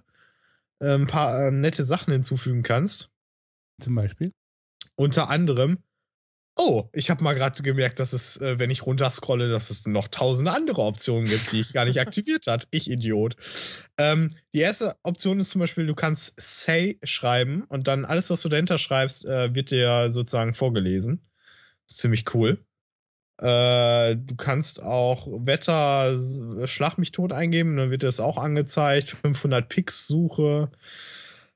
ein paar äh, nette Sachen hinzufügen kannst. Zum Beispiel. Unter anderem, oh, ich habe mal gerade gemerkt, dass es, äh, wenn ich runterscrolle, dass es noch tausende andere Optionen gibt, die ich gar nicht *laughs* aktiviert hat. Ich Idiot. Ähm, die erste Option ist zum Beispiel, du kannst Say schreiben und dann alles, was du dahinter schreibst, äh, wird dir sozusagen vorgelesen. ist ziemlich cool. Äh, du kannst auch Wetter, Schlag mich tot eingeben, dann wird das auch angezeigt. 500 Pix Suche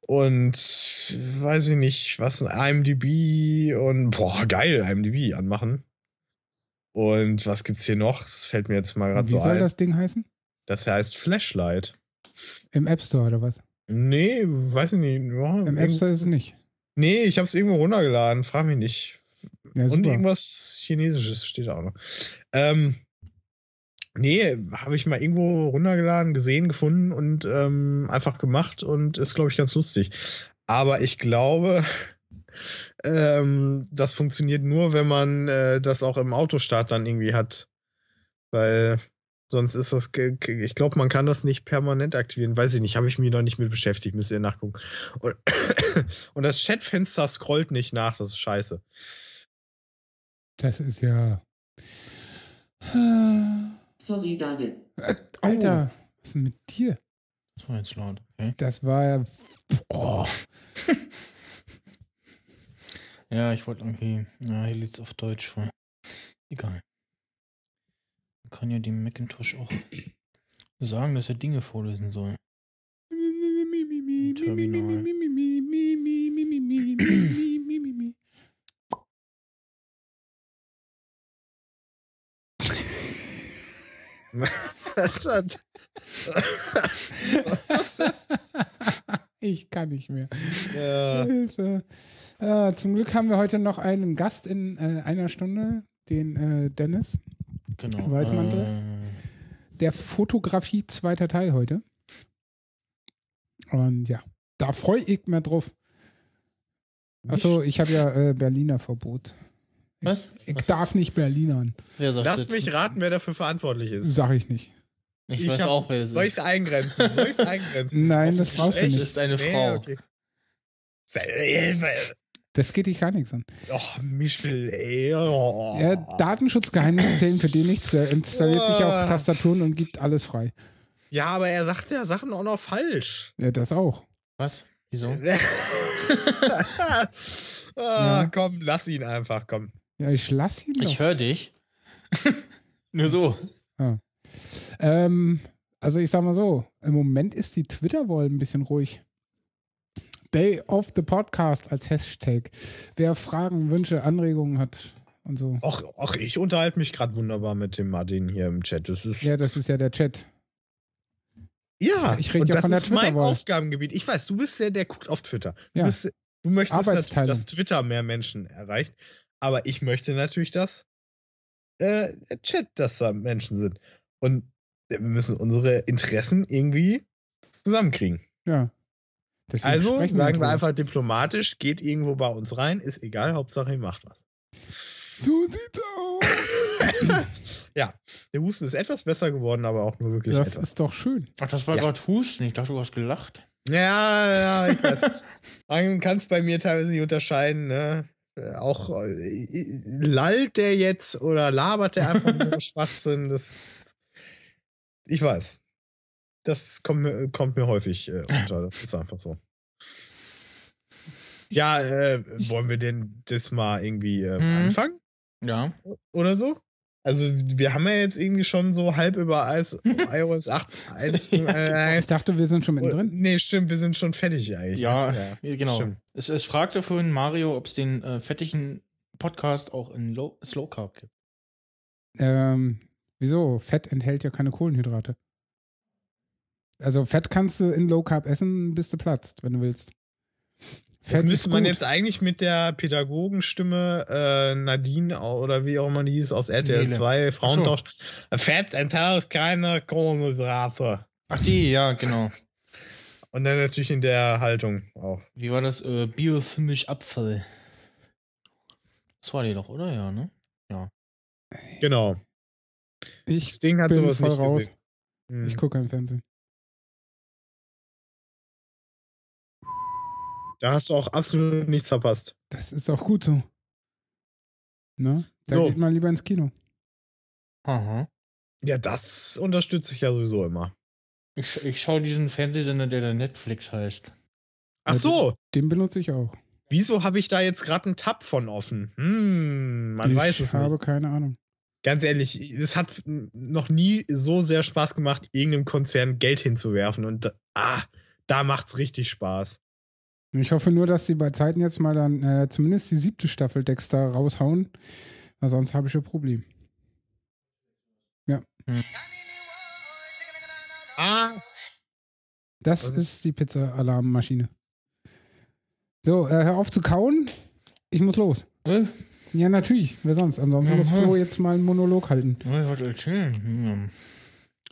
und weiß ich nicht, was IMDb und boah, geil, IMDb anmachen. Und was gibt's hier noch? Das fällt mir jetzt mal gerade Wie so soll ein. das Ding heißen? Das heißt Flashlight. Im App Store oder was? Nee, weiß ich nicht. Ja, Im App Store ist es nicht. Nee, ich habe es irgendwo runtergeladen, frag mich nicht. Ja, Und irgendwas Chinesisches steht da auch noch. Ähm, nee, habe ich mal irgendwo runtergeladen, gesehen, gefunden und ähm, einfach gemacht und ist, glaube ich, ganz lustig. Aber ich glaube, *laughs* ähm, das funktioniert nur, wenn man äh, das auch im Autostart dann irgendwie hat. Weil sonst ist das, ich glaube, man kann das nicht permanent aktivieren. Weiß ich nicht, habe ich mich noch nicht mit beschäftigt, müsst ihr nachgucken. Und, *coughs* und das Chatfenster scrollt nicht nach, das ist scheiße. Das ist ja. Sorry, David. Äh, Alter, was ist denn mit dir? Das war jetzt laut, okay. Das war ja. Oh. Ja, ich wollte irgendwie. Ja, hier liegt auf Deutsch vor. Egal. Man kann ja dem Macintosh auch sagen, dass er Dinge vorlesen soll. Im Terminal. Was hat. Was ist das? Ich kann nicht mehr. Ja. Hilfe. Ja, zum Glück haben wir heute noch einen Gast in äh, einer Stunde, den äh, Dennis Genau. Weißmantel. Äh, Der Fotografie zweiter Teil heute. Und ja, da freue ich mich drauf. Achso, ich habe ja äh, Berliner Verbot. Was? Ich Was darf nicht Berlinern. Wer sagt Lass das? mich raten, wer dafür verantwortlich ist. Sag ich nicht. Ich, weiß hab- auch, wer es Soll ich ist. es eingrenzen? Soll ich es *laughs* eingrenzen? Nein, das brauchst du nicht. Das ist eine Nee, Frau. okay. Das geht dich gar nichts an. Oh, Michel, ey. Oh. Ja, Datenschutzgeheimnisse zählen für den nichts. Er installiert sich auch. Tastaturen und gibt alles frei. Ja, aber er sagt ja Sachen auch noch falsch. Ja, das auch. Was? Wieso? *laughs* ah, Komm, lass ihn einfach, komm. Ja, ich lass ihn doch. Ich höre dich. *laughs* Nur so. Ja. Ähm, also ich sag mal so, im Moment ist die Twitter-Wall ein bisschen ruhig. Day of the Podcast als Hashtag. Wer Fragen, Wünsche, Anregungen hat und so. Ach, ach ich unterhalte mich gerade wunderbar mit dem Martin hier im Chat. Das ist, Ja, das ist ja der Chat. ja, ich rede ja das von der ist mein. Aufgabengebiet. Ich weiß, du bist der, der guckt auf Twitter. Du, Ja. bist, du möchtest Arbeitsteilung. dass Twitter mehr Menschen erreicht. Aber ich möchte natürlich, dass äh, der Chat, dass da Menschen sind. Und wir müssen unsere Interessen irgendwie zusammenkriegen. Ja. Deswegen Also sagen wir drüber. einfach diplomatisch, geht irgendwo bei uns rein, ist egal, Hauptsache ihr macht was. So sieht's aus. *laughs* ja, der Husten ist etwas besser geworden, aber auch nur wirklich Das etwas. ist doch schön. Ach, das war Ja. gerade Husten. Ich dachte, du hast gelacht. Ja, ja, ich weiß. *laughs* Man kann es bei mir teilweise nicht unterscheiden, ne? Äh, Auch äh, lallt der jetzt oder labert der einfach nur *laughs* Schwachsinn? Das, ich weiß. Das kommt mir, kommt mir häufig äh, unter. Das ist einfach so. Ja, äh, wollen wir denn das mal irgendwie äh, Mhm. anfangen? Ja. Oder so? Also, wir haben ja jetzt irgendwie schon so halb über iOS, *laughs* iOS 8, 1, äh, Ich dachte, wir sind schon mittendrin. Nee, stimmt, wir sind schon fertig eigentlich. Ja, Ja, genau. stimmt. Es, es fragte vorhin Mario, ob es den äh, fettigen Podcast auch in Low, Slow Carb gibt. Ähm, wieso? Fett enthält ja keine Kohlenhydrate. Also Fett kannst du in Low Carb essen, bis du platzt, wenn du willst. Das müsste man jetzt eigentlich mit der Pädagogenstimme äh, Nadine oder wie auch immer die hieß aus RTL Nele. 2, Frauentausch. Fett enthält keine Kohlenhydrate. Ach, die, ja, genau. Und dann natürlich in der Haltung auch. Wie war das? Äh, Biosimisch Abfall. Das war die doch, oder? Ja, ne? Ja. Genau. Ich das Ding hat bin sowas voll nicht raus. gesehen. Hm. Ich gucke kein Fernsehen. Da hast du auch absolut nichts verpasst. Das ist auch gut so. Ne? Da So. geht man lieber ins Kino. Aha. Ja, das unterstütze ich ja sowieso immer. Ich, ich schaue diesen Fernsehsender, der da Netflix heißt. Ach so. Den benutze ich auch. Wieso habe ich da jetzt gerade einen Tab von offen? Hm, man ich weiß es habe nicht. keine Ahnung. Ganz ehrlich, es hat noch nie so sehr Spaß gemacht, irgendeinem Konzern Geld hinzuwerfen. Und ah, da macht's richtig Spaß. Ich hoffe nur, dass sie bei Zeiten jetzt mal dann äh, zumindest die siebte Staffel Dexter raushauen. Weil sonst habe ich ein Problem. Ja. Ah. Das Was ist die Pizza-Alarmmaschine. So, äh, hör auf zu kauen. Ich muss los. Ja, natürlich. Wer sonst? Ansonsten muss Mhm. Flo jetzt mal einen Monolog halten. Ich wollte erzählen. Hm.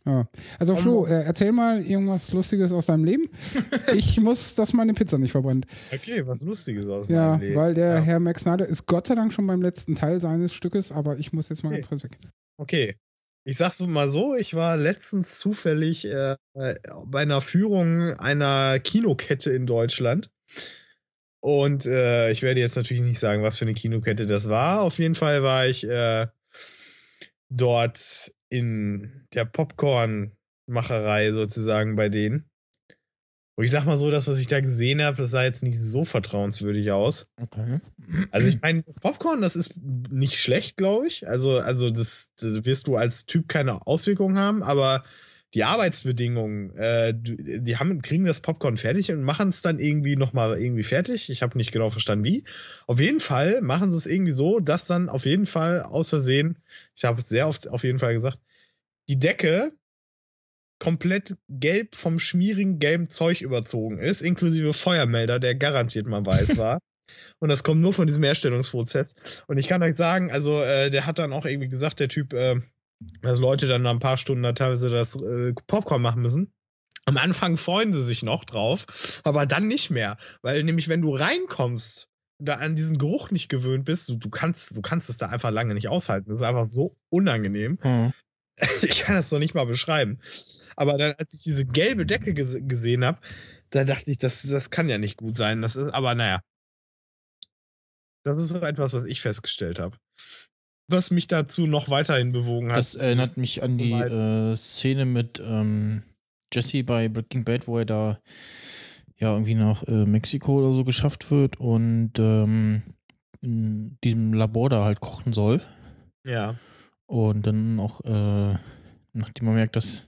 Ja. Also Flo, äh, erzähl mal irgendwas Lustiges aus deinem Leben. *laughs* ich muss, dass meine Pizza nicht verbrennt. Okay, was Lustiges aus Ja, meinem Leben. weil der Herr Max Snyder ist Gott sei Dank schon beim letzten Teil seines Stückes, aber ich muss jetzt mal Okay. ganz kurz weg. Okay. Ich sag's mal so, ich war letztens zufällig äh, äh, bei einer Führung einer Kinokette in Deutschland. Und äh, ich werde jetzt natürlich nicht sagen, was für eine Kinokette das war. Auf jeden Fall war ich äh, dort in der Popcorn-Macherei sozusagen bei denen. Und ich sag mal so, das, was ich da gesehen habe, das sah jetzt nicht so vertrauenswürdig aus. Okay. Also ich meine, das Popcorn, das ist nicht schlecht, glaube ich. Also, also das, das wirst du als Typ keine Auswirkungen haben, aber die Arbeitsbedingungen, äh, die haben, kriegen das Popcorn fertig und machen es dann irgendwie nochmal irgendwie fertig. Ich habe nicht genau verstanden, wie. Auf jeden Fall machen sie es irgendwie so, dass dann auf jeden Fall aus Versehen, ich habe es sehr oft auf jeden Fall gesagt, die Decke komplett gelb vom schmierigen gelben Zeug überzogen ist, inklusive Feuermelder, der garantiert mal weiß war. *laughs* Und das kommt nur von diesem Herstellungsprozess. Und ich kann euch sagen, also äh, der hat dann auch irgendwie gesagt, der Typ, äh, dass Leute dann nach ein paar Stunden da teilweise das äh, Popcorn machen müssen. Am Anfang freuen sie sich noch drauf, aber dann nicht mehr. Weil nämlich, wenn du reinkommst und da an diesen Geruch nicht gewöhnt bist, du, du, kannst, du kannst es da einfach lange nicht aushalten. Das ist einfach so unangenehm. Hm. *laughs* Ich kann das noch nicht mal beschreiben. Aber dann, als ich diese gelbe Decke ges gesehen habe, da dachte ich, das, das kann ja nicht gut sein. Das ist, aber naja. Das ist so etwas, was ich festgestellt habe. Was mich dazu noch weiterhin bewogen hat. Das erinnert mich an die äh, Szene mit ähm, Jesse bei Breaking Bad, wo er da ja irgendwie nach äh, Mexiko oder so geschafft wird und ähm, in diesem Labor da halt kochen soll. Ja. Und dann auch, äh, nachdem man merkt, dass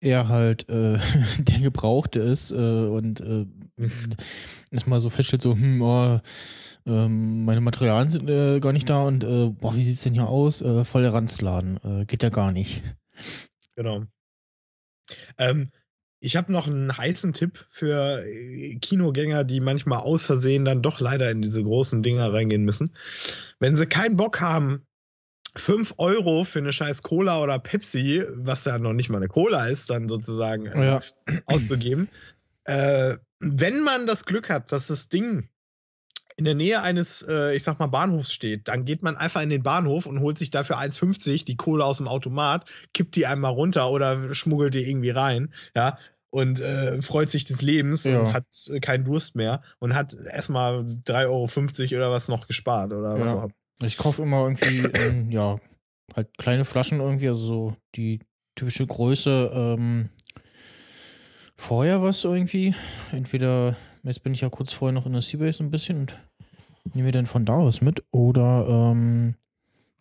er halt äh, *laughs* der Gebrauchte ist äh, und äh, *laughs* erstmal so feststellt, so, hm, oh, ähm, meine Materialien sind äh, gar nicht da und äh, boah, wie sieht's denn hier aus? Äh, voll der Ranzladen. Äh, geht ja gar nicht. Genau. Ähm, ich habe noch einen heißen Tipp für äh, Kinogänger, die manchmal aus Versehen dann doch leider in diese großen Dinger reingehen müssen. Wenn sie keinen Bock haben, 5 Euro für eine scheiß Cola oder Pepsi, was ja noch nicht mal eine Cola ist, dann sozusagen äh, Ja. auszugeben. Äh, wenn man das Glück hat, dass das Ding in der Nähe eines, äh, ich sag mal, Bahnhofs steht, dann geht man einfach in den Bahnhof und holt sich dafür 1,50 die Kohle aus dem Automat, kippt die einmal runter oder schmuggelt die irgendwie rein, ja, und äh, freut sich des Lebens Ja. und hat äh, keinen Durst mehr und hat erstmal 3,50 Euro oder was noch gespart oder was auch Ja. Ich kaufe immer irgendwie, ähm, ja, halt kleine Flaschen irgendwie, also so die typische Größe, ähm, vorher was irgendwie. Entweder, jetzt bin ich ja kurz vorher noch in der Seabase ein bisschen und nehme mir dann von da was mit oder ähm,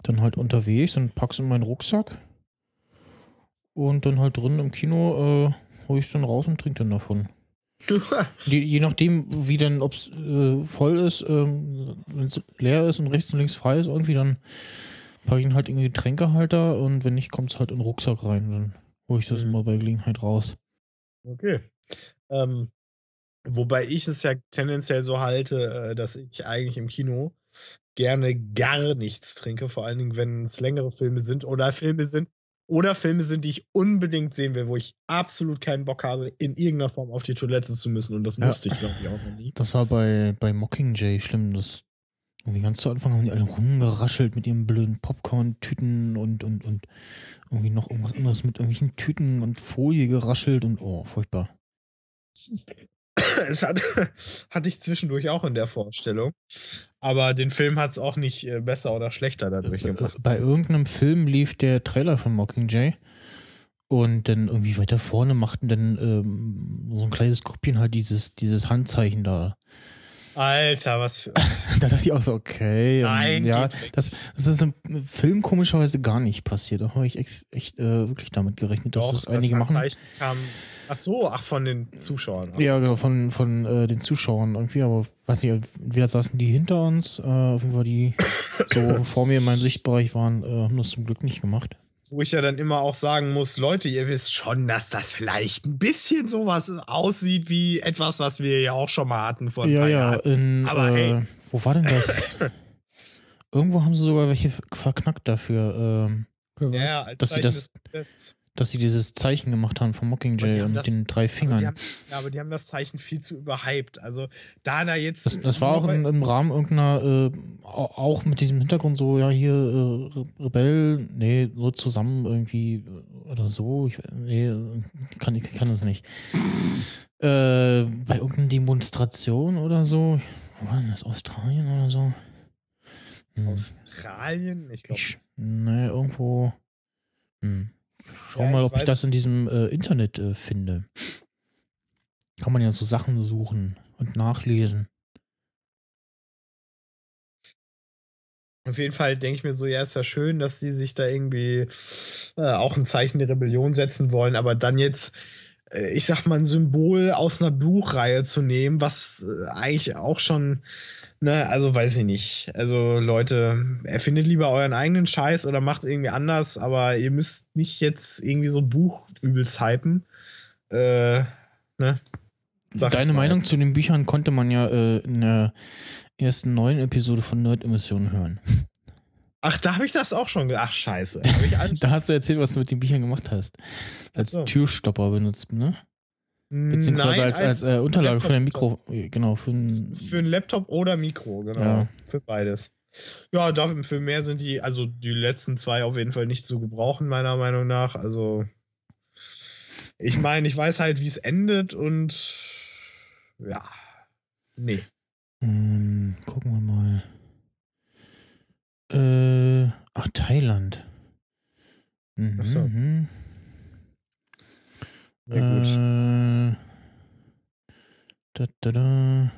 dann halt unterwegs und pack's in meinen Rucksack und dann halt drin im Kino äh, hole ich dann raus und trinke dann davon. *laughs* Je, je nachdem, wie dann, ob es äh, voll ist, ähm, wenn es leer ist und rechts und links frei ist, irgendwie, dann packe ich ihn halt in den Getränkehalter und wenn nicht, kommt es halt in den Rucksack rein. Dann hole ich das immer bei Gelegenheit raus. Okay. Ähm, wobei ich es ja tendenziell so halte, äh, dass ich eigentlich im Kino gerne gar nichts trinke, vor allen Dingen, wenn es längere Filme sind oder Filme sind, oder Filme sind, die ich unbedingt sehen will, wo ich absolut keinen Bock habe, in irgendeiner Form auf die Toilette zu müssen. Und das Ja. musste ich, glaube ich, auch noch nie. Das war bei, bei Mockingjay schlimm. Das irgendwie ganz zu Anfang haben die alle rumgeraschelt mit ihren blöden Popcorn-Tüten und, und, und irgendwie noch irgendwas anderes mit irgendwelchen Tüten und Folie geraschelt und oh, furchtbar. *coughs* es hat, *coughs* hatte ich zwischendurch auch in der Vorstellung. Aber den Film hat es auch nicht äh, besser oder schlechter dadurch gemacht. Bei irgendeinem Film lief der Trailer von Mockingjay und dann irgendwie weiter vorne machten dann ähm, so ein kleines Gruppchen halt dieses, dieses Handzeichen da. Alter, was für. *laughs* Da dachte ich auch so, okay. ähm, Nein, ja, das, das ist im Film komischerweise gar nicht passiert. Da habe ich ex, echt äh, wirklich damit gerechnet, dass Doch, das einige das machen. Kam, ach so, ach, von den Zuschauern. Ja, genau, von, von äh, den Zuschauern irgendwie, aber weiß nicht, entweder saßen die hinter uns, äh, auf jeden Fall die *coughs* so vor mir in meinem Sichtbereich waren, äh, haben das zum Glück nicht gemacht. Wo ich ja dann immer auch sagen muss, Leute, ihr wisst schon, dass das vielleicht ein bisschen sowas aussieht wie etwas, was wir ja auch schon mal hatten vor ein ja, paar ja, Jahren. in, Aber äh, hey. wo war denn das? *laughs* Irgendwo haben sie sogar welche verknackt dafür, ähm, Ja, als dass sie das. Dass sie dieses Zeichen gemacht haben von Aber Mockingjay und das- den drei Aber Fingern. haben, ja, aber die haben das Zeichen viel zu überhyped. Also da da jetzt. Das, das war auch im, im Rahmen irgendeiner, äh, au- auch mit diesem Hintergrund so, ja, hier, äh, Re- Rebell, nee, so zusammen irgendwie äh, oder so. Ich, nee, kann, ich kann das nicht. Äh, bei irgendeiner Demonstration oder so. Wo war denn das? Australien oder so? Hm. Australien? Ich glaube. Nee, irgendwo. Hm. Schau Ja, mal, ich ob ich das in diesem äh, Internet äh, finde. Kann man ja so Sachen suchen und nachlesen. Auf jeden Fall denke ich mir so, ja, ist ja schön, dass sie sich da irgendwie äh, auch ein Zeichen der Rebellion setzen wollen, aber dann jetzt, äh, ich sag mal, ein Symbol aus einer Buchreihe zu nehmen, was äh, eigentlich auch schon, ne, also weiß ich nicht. Also Leute, erfindet lieber euren eigenen Scheiß oder macht irgendwie anders, aber ihr müsst nicht jetzt irgendwie so ein Buch übelst hypen. Äh, ne? Sag Deine mal. Meinung zu den Büchern konnte man ja äh, in der ersten neuen Episode von Nerd-Emissionen hören. Ach, da habe ich das auch schon. Ach, scheiße. *laughs* Da hast du erzählt, was du mit den Büchern gemacht hast. Als so. Türstopper benutzt, ne? Beziehungsweise Nein, als, als, als äh, Unterlage Laptop. für dein Mikro. äh, Genau, für ein, Für ein Laptop oder Mikro, genau. Ja. Für beides. Ja, da, für mehr sind die, also die letzten zwei auf jeden Fall nicht zu gebrauchen, meiner Meinung nach. Also, ich meine, ich weiß halt, wie es endet und ja, nee. Hm, gucken wir mal. Äh, ach, Thailand. Mhm, Ach Ja, gut. Äh, da, da, da.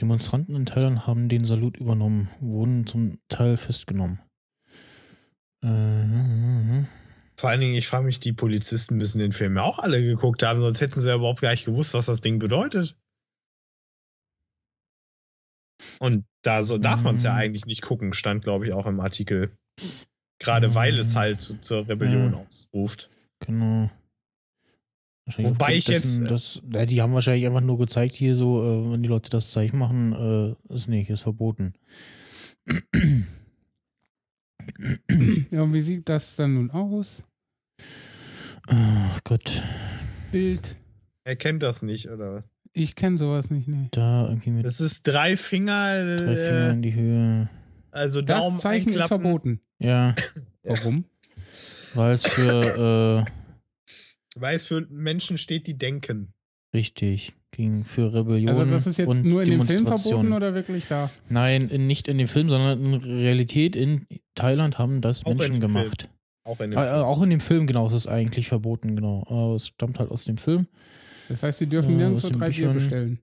Demonstranten in Thailand haben den Salut übernommen, wurden zum Teil festgenommen. Äh, Vor allen Dingen, ich frage mich, die Polizisten müssen den Film ja auch alle geguckt haben, sonst hätten sie ja überhaupt gar nicht gewusst, was das Ding bedeutet. Und da so darf man es ja Mhm. eigentlich nicht gucken, stand, glaube ich, auch im Artikel. Gerade weil es halt zu- zur Rebellion Ja. aufruft. genau. Wahrscheinlich Wobei ich jetzt, dessen, dass, ja, die haben wahrscheinlich einfach nur gezeigt, hier so, äh, wenn die Leute das Zeichen machen, äh, ist nicht, ist verboten. *clears throat* Ja, und wie sieht das dann nun aus? Ach Gott, Bild. Er kennt das nicht, oder? Ich kenne sowas nicht, ne. da irgendwie mit Das ist drei Finger. drei äh, Fingern in die Höhe. Also Das Daumen Zeichen ist verboten. *laughs* Ja, Warum? weil es für, äh, Weil es für Menschen steht, die denken. richtig, ging für Rebellion Also das ist jetzt nur in dem Film verboten oder wirklich da? Nein, in, nicht in dem Film, sondern in Realität in Thailand haben das Auch in Menschen dem Film. gemacht. Auch in dem Äh, Film. äh, auch in dem Film, genau, es ist eigentlich verboten, genau. Aber es stammt halt aus dem Film. Das heißt, sie dürfen Äh, nirgendwo drei Bier bestellen.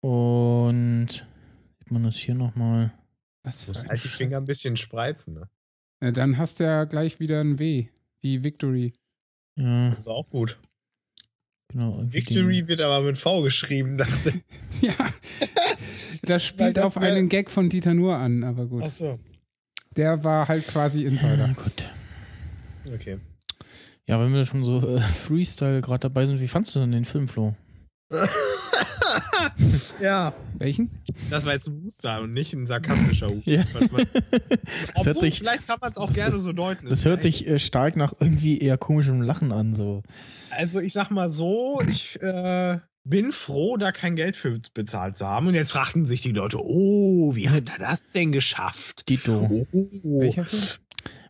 Und sieht man das hier nochmal? Was für halt die Finger ein bisschen spreizen, ne? Ja, dann hast du ja gleich wieder ein W, wie Victory. Ja, Das ist auch gut. genau. Victory wird aber mit V geschrieben, *laughs* dachte *laughs* Ja, das spielt das auf wär- einen Gag von Dieter Nur an, aber gut. Achso. Der war halt quasi Insider. gut. Okay. Ja, wenn wir schon so äh, Freestyle gerade dabei sind, wie fandst du denn den Film, Flo? *laughs* ja. Welchen? Das war jetzt ein Huster und nicht ein sarkastischer Huster. Ja. *laughs* Das hört sich- vielleicht kann man es auch gerne so deuten. Das hört sich äh, stark nach irgendwie eher komischem Lachen an, so. Also ich sag mal so, ich äh, bin froh, da kein Geld für bezahlt zu haben. Und jetzt fragten sich die Leute, oh, wie hat er das denn geschafft? Dito. Oh. Welcher Film?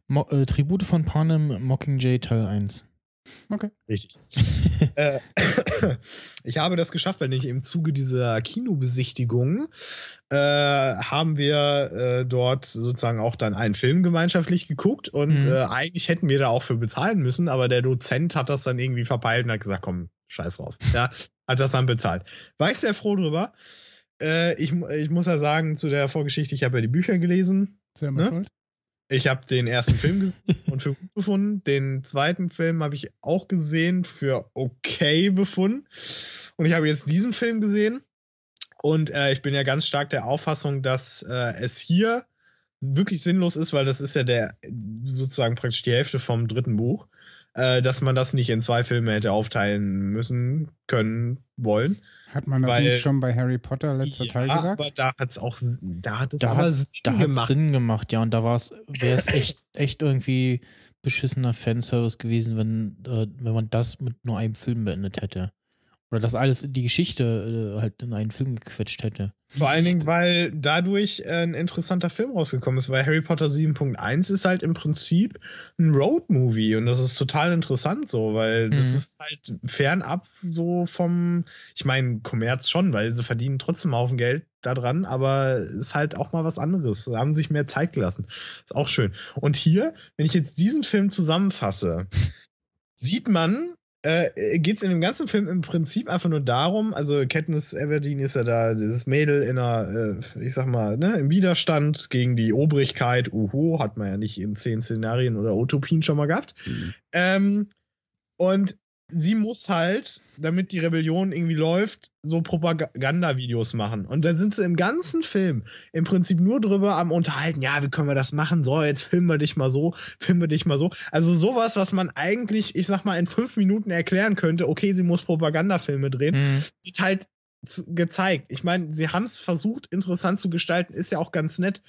Mo äh, Tribute von Panem Mockingjay Teil 1. Okay. Richtig. *laughs* äh, ich habe das geschafft, weil ich im Zuge dieser Kinobesichtigung äh, haben wir äh, dort sozusagen auch dann einen Film gemeinschaftlich geguckt und Mhm. äh, eigentlich hätten wir da auch für bezahlen müssen, aber der Dozent hat das dann irgendwie verpeilt und hat gesagt, komm, scheiß drauf. Ja, hat das dann bezahlt. War ich sehr froh drüber. Äh, ich, ich muss ja sagen, zu der Vorgeschichte, ich habe ja die Bücher gelesen. Selber Ne? schuld. Ich habe den ersten Film gesehen und für gut befunden. Den zweiten Film habe ich auch gesehen, für okay befunden. Und ich habe jetzt diesen Film gesehen. Und äh, ich bin ja ganz stark der Auffassung, dass äh, es hier wirklich sinnlos ist, weil das ist ja der sozusagen praktisch die Hälfte vom dritten Buch, äh, dass man das nicht in zwei Filme hätte aufteilen müssen, können, wollen. Hat man das Weil- nicht schon bei Harry Potter letzter Teil gesagt? Aber da hat es auch, da hat es Da aber hat Sinn da gemacht. Sinn gemacht, ja. Und da wäre es echt, *laughs* echt irgendwie beschissener Fanservice gewesen, wenn, äh, wenn man das mit nur einem Film beendet hätte. Oder das alles, die Geschichte äh, halt in einen Film gequetscht hätte. Vor allen Dingen, weil dadurch äh, ein interessanter Film rausgekommen ist, weil Harry Potter 7.1 ist halt im Prinzip ein Road-Movie und das ist total interessant so, weil das Mhm. ist halt fernab so vom, ich meine, Kommerz schon, weil sie verdienen trotzdem einen Haufen Geld daran, aber ist halt auch mal was anderes. Sie haben sich mehr Zeit gelassen. Ist auch schön. Und hier, wenn ich jetzt diesen Film zusammenfasse, sieht man, äh, geht es in dem ganzen Film im Prinzip einfach nur darum, also Katniss Everdeen ist ja da, dieses Mädel in einer, äh, ich sag mal, ne, im Widerstand gegen die Obrigkeit, uhu, hat man ja nicht in zehn Szenarien oder Utopien schon mal gehabt. Ähm, und sie muss halt, damit die Rebellion irgendwie läuft, so Propagandavideos machen. Und dann sind sie im ganzen Film im Prinzip nur drüber am Unterhalten, ja, wie können wir das machen? So, jetzt filmen wir dich mal so, filmen wir dich mal so. Also sowas, was man eigentlich, ich sag mal, in fünf Minuten erklären könnte, okay, sie muss Propagandafilme drehen, Mhm. wird halt gezeigt. Ich meine, sie haben es versucht, interessant zu gestalten, ist ja auch ganz nett,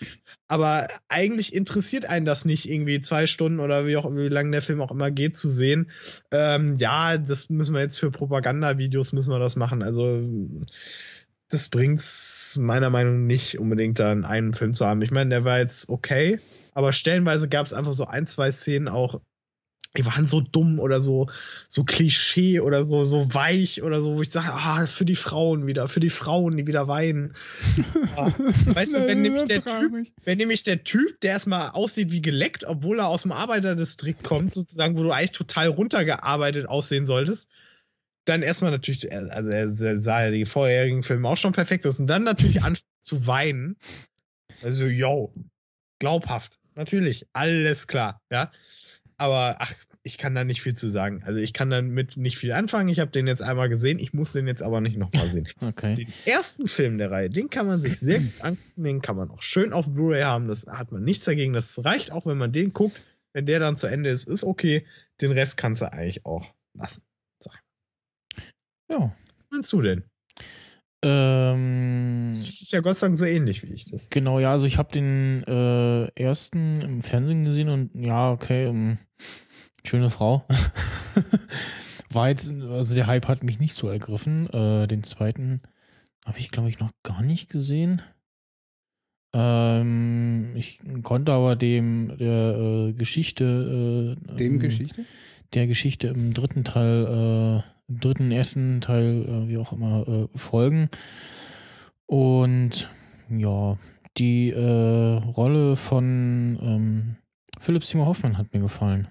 aber eigentlich interessiert einen das nicht, irgendwie zwei Stunden oder wie auch wie lange der Film auch immer geht, zu sehen. Ähm, ja, das müssen wir jetzt für Propagandavideos müssen wir das machen. Also das bringt's meiner Meinung nach nicht unbedingt dann einen Film zu haben. Ich meine, der war jetzt okay, aber stellenweise gab es einfach so ein, zwei Szenen auch, die waren so dumm oder so, so Klischee oder so, so weich oder so, wo ich sage, ah, für die Frauen wieder, für die Frauen, die wieder weinen. *laughs* Ah, weißt du, wenn nämlich der Typ, wenn nämlich der Typ, der erstmal aussieht wie geleckt, obwohl er aus dem Arbeiterdistrikt kommt, sozusagen, wo du eigentlich total runtergearbeitet aussehen solltest, dann erstmal natürlich, also er sah ja die vorherigen Filme auch schon perfekt aus und dann natürlich *laughs* anfängt zu weinen. Also, yo, glaubhaft, natürlich, alles klar, ja. Aber ach, ich kann da nicht viel zu sagen. Also ich kann damit nicht viel anfangen. Ich habe den jetzt einmal gesehen, ich muss den jetzt aber nicht nochmal sehen. *laughs* Okay. Den ersten Film der Reihe, den kann man sich sehr gut angucken, den kann man auch schön auf Blu-ray haben. Das hat man nichts dagegen. Das reicht auch, wenn man den guckt. Wenn der dann zu Ende ist, ist okay. Den Rest kannst du eigentlich auch lassen. So. Ja. Was meinst du denn? Ähm, Das ist ja Gott sei Dank so ähnlich wie ich das. Genau, ja, also ich habe den äh, ersten im Fernsehen gesehen und ja, okay, ähm, schöne Frau. *laughs* War jetzt, also der Hype hat mich nicht so ergriffen. Äh, den zweiten habe ich, glaube ich, noch gar nicht gesehen. Ähm, ich konnte aber dem der äh, Geschichte äh, Dem ähm, Geschichte? der Geschichte im dritten Teil, äh, dritten, ersten Teil, äh, wie auch immer, äh, folgen. Und ja, die äh, Rolle von ähm, Philipp Seymour Hoffmann hat mir gefallen.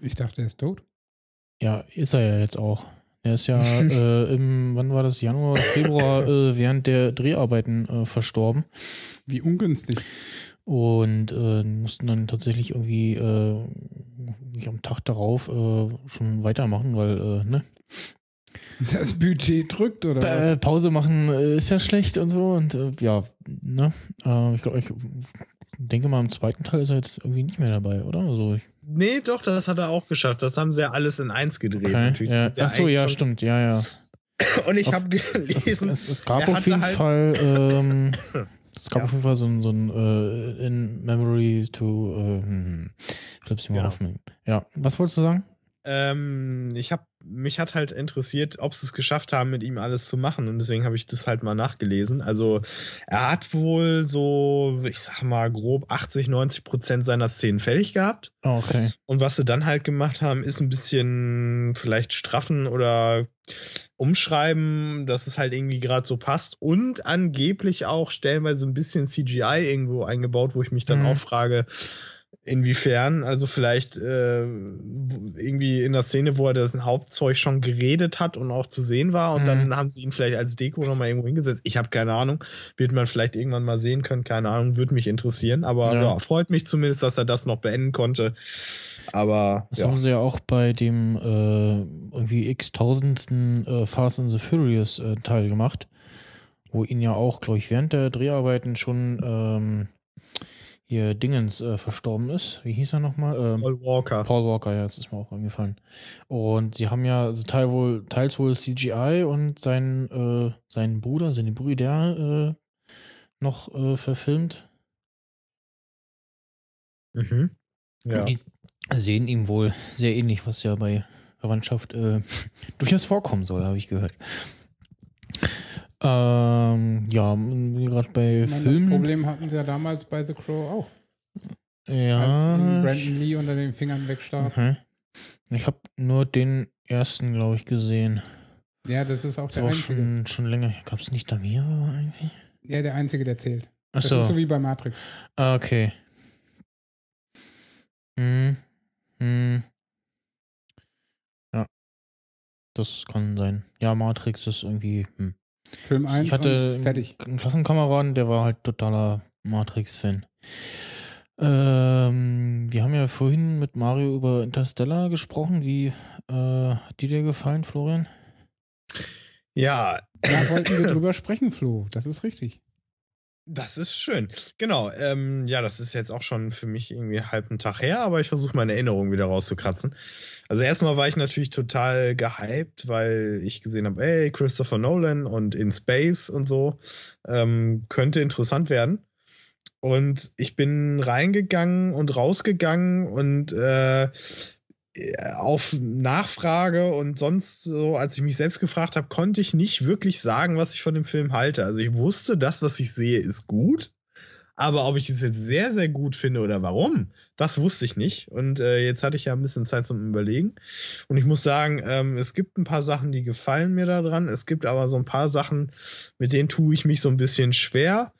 Ich dachte, er ist tot. Ja, ist er ja jetzt auch. Er ist ja *laughs* äh, im, wann war das, Januar Februar, äh, während der Dreharbeiten äh, verstorben. Wie ungünstig. Und äh, mussten dann tatsächlich irgendwie äh, nicht am Tag darauf schon weitermachen, weil, äh, ne? Das Budget drückt, oder Äh, was? Pause machen äh, ist ja schlecht und so. Und äh, ja, ne? Äh, ich glaube, ich denke mal, im zweiten Teil ist er jetzt irgendwie nicht mehr dabei, oder? Also ich, Nee, doch, das hat er auch geschafft. Das haben sie ja alles in eins gedreht. okay, natürlich. ja. Ja Ach so, ja, stimmt, ja, ja. Und ich habe gelesen, Es, es, es gab auf jeden halt- Fall, *laughs* ähm, es gab Ja. auf jeden Fall so ein, so ein äh, In Memory to, äh, ich glaube, sie mal Genau. aufnehmen. Ja, was wolltest du sagen? Ähm, ich habe mich hat halt interessiert, ob sie es geschafft haben, mit ihm alles zu machen und deswegen habe ich das halt mal nachgelesen. Also er hat wohl so, ich sag mal grob 80, 90 Prozent seiner Szenen fertig gehabt. Okay. Und was sie dann halt gemacht haben, ist ein bisschen vielleicht straffen oder umschreiben, dass es halt irgendwie gerade so passt und angeblich auch stellenweise ein bisschen CGI irgendwo eingebaut, wo ich mich dann Mhm. auch frage, inwiefern, also vielleicht äh, irgendwie in der Szene, wo er das Hauptzeug schon geredet hat und auch zu sehen war und Mhm. dann haben sie ihn vielleicht als Deko nochmal irgendwo hingesetzt. Ich habe keine Ahnung, wird man vielleicht irgendwann mal sehen können, keine Ahnung, würde mich interessieren, aber Ja. ja. freut mich zumindest, dass er das noch beenden konnte. Aber Das ja. haben sie ja auch bei dem äh, irgendwie x-tausendsten äh, Fast and the Furious äh, Teil gemacht, wo ihn ja auch, glaube ich, während der Dreharbeiten schon ähm, hier Dingens äh, verstorben ist. Wie hieß er nochmal? Ähm, Paul Walker. Paul Walker, ja, das ist mir auch eingefallen. Und sie haben ja also teil wohl, teils wohl CGI und sein, äh, seinen Bruder, seine Brüder äh, noch äh, verfilmt. Mhm. Ja. Die sehen ihm wohl sehr ähnlich, was ja bei Verwandtschaft äh, *laughs* durchaus vorkommen soll, habe ich gehört. Ähm, ja, gerade bei Ich meine, das Filmen. Problem hatten sie ja damals bei The Crow auch. Ja. Als Brandon Lee unter den Fingern wegstarb. Okay. Ich habe nur den ersten, glaube ich, gesehen. Ja, das ist auch Ist der auch einzige. schon, schon länger. Gab es nicht da mehrere irgendwie? Ja, der einzige, der zählt. Ach das so. ist so wie bei Matrix. Ah, okay. Hm. Hm. Ja. Das kann sein. Ja, Matrix ist irgendwie. Hm. Film 1 Ich hatte und fertig. einen Klassenkameraden, der war halt totaler Matrix-Fan. Ähm, wir haben ja vorhin mit Mario über Interstellar gesprochen. Wie äh, hat die dir gefallen, Florian? Ja. Da wollten wir *laughs* drüber sprechen, Flo. Das ist richtig. Das ist schön. Genau. Ähm, ja, das ist jetzt auch schon für mich irgendwie halb einen Tag her, aber ich versuche meine Erinnerungen wieder rauszukratzen. Also erstmal war ich natürlich total gehypt, weil ich gesehen habe, ey, Christopher Nolan und In Space und so. Ähm, könnte interessant werden. Und ich bin reingegangen und rausgegangen und äh, auf Nachfrage und sonst so, als ich mich selbst gefragt habe, konnte ich nicht wirklich sagen, was ich von dem Film halte. Also ich wusste, das, was ich sehe, ist gut. Aber ob ich es jetzt sehr, sehr gut finde oder warum, das wusste ich nicht. Und äh, jetzt hatte ich ja ein bisschen Zeit zum Überlegen. Und ich muss sagen, ähm, es gibt ein paar Sachen, die gefallen mir daran. Es gibt aber so ein paar Sachen, mit denen tue ich mich so ein bisschen schwer.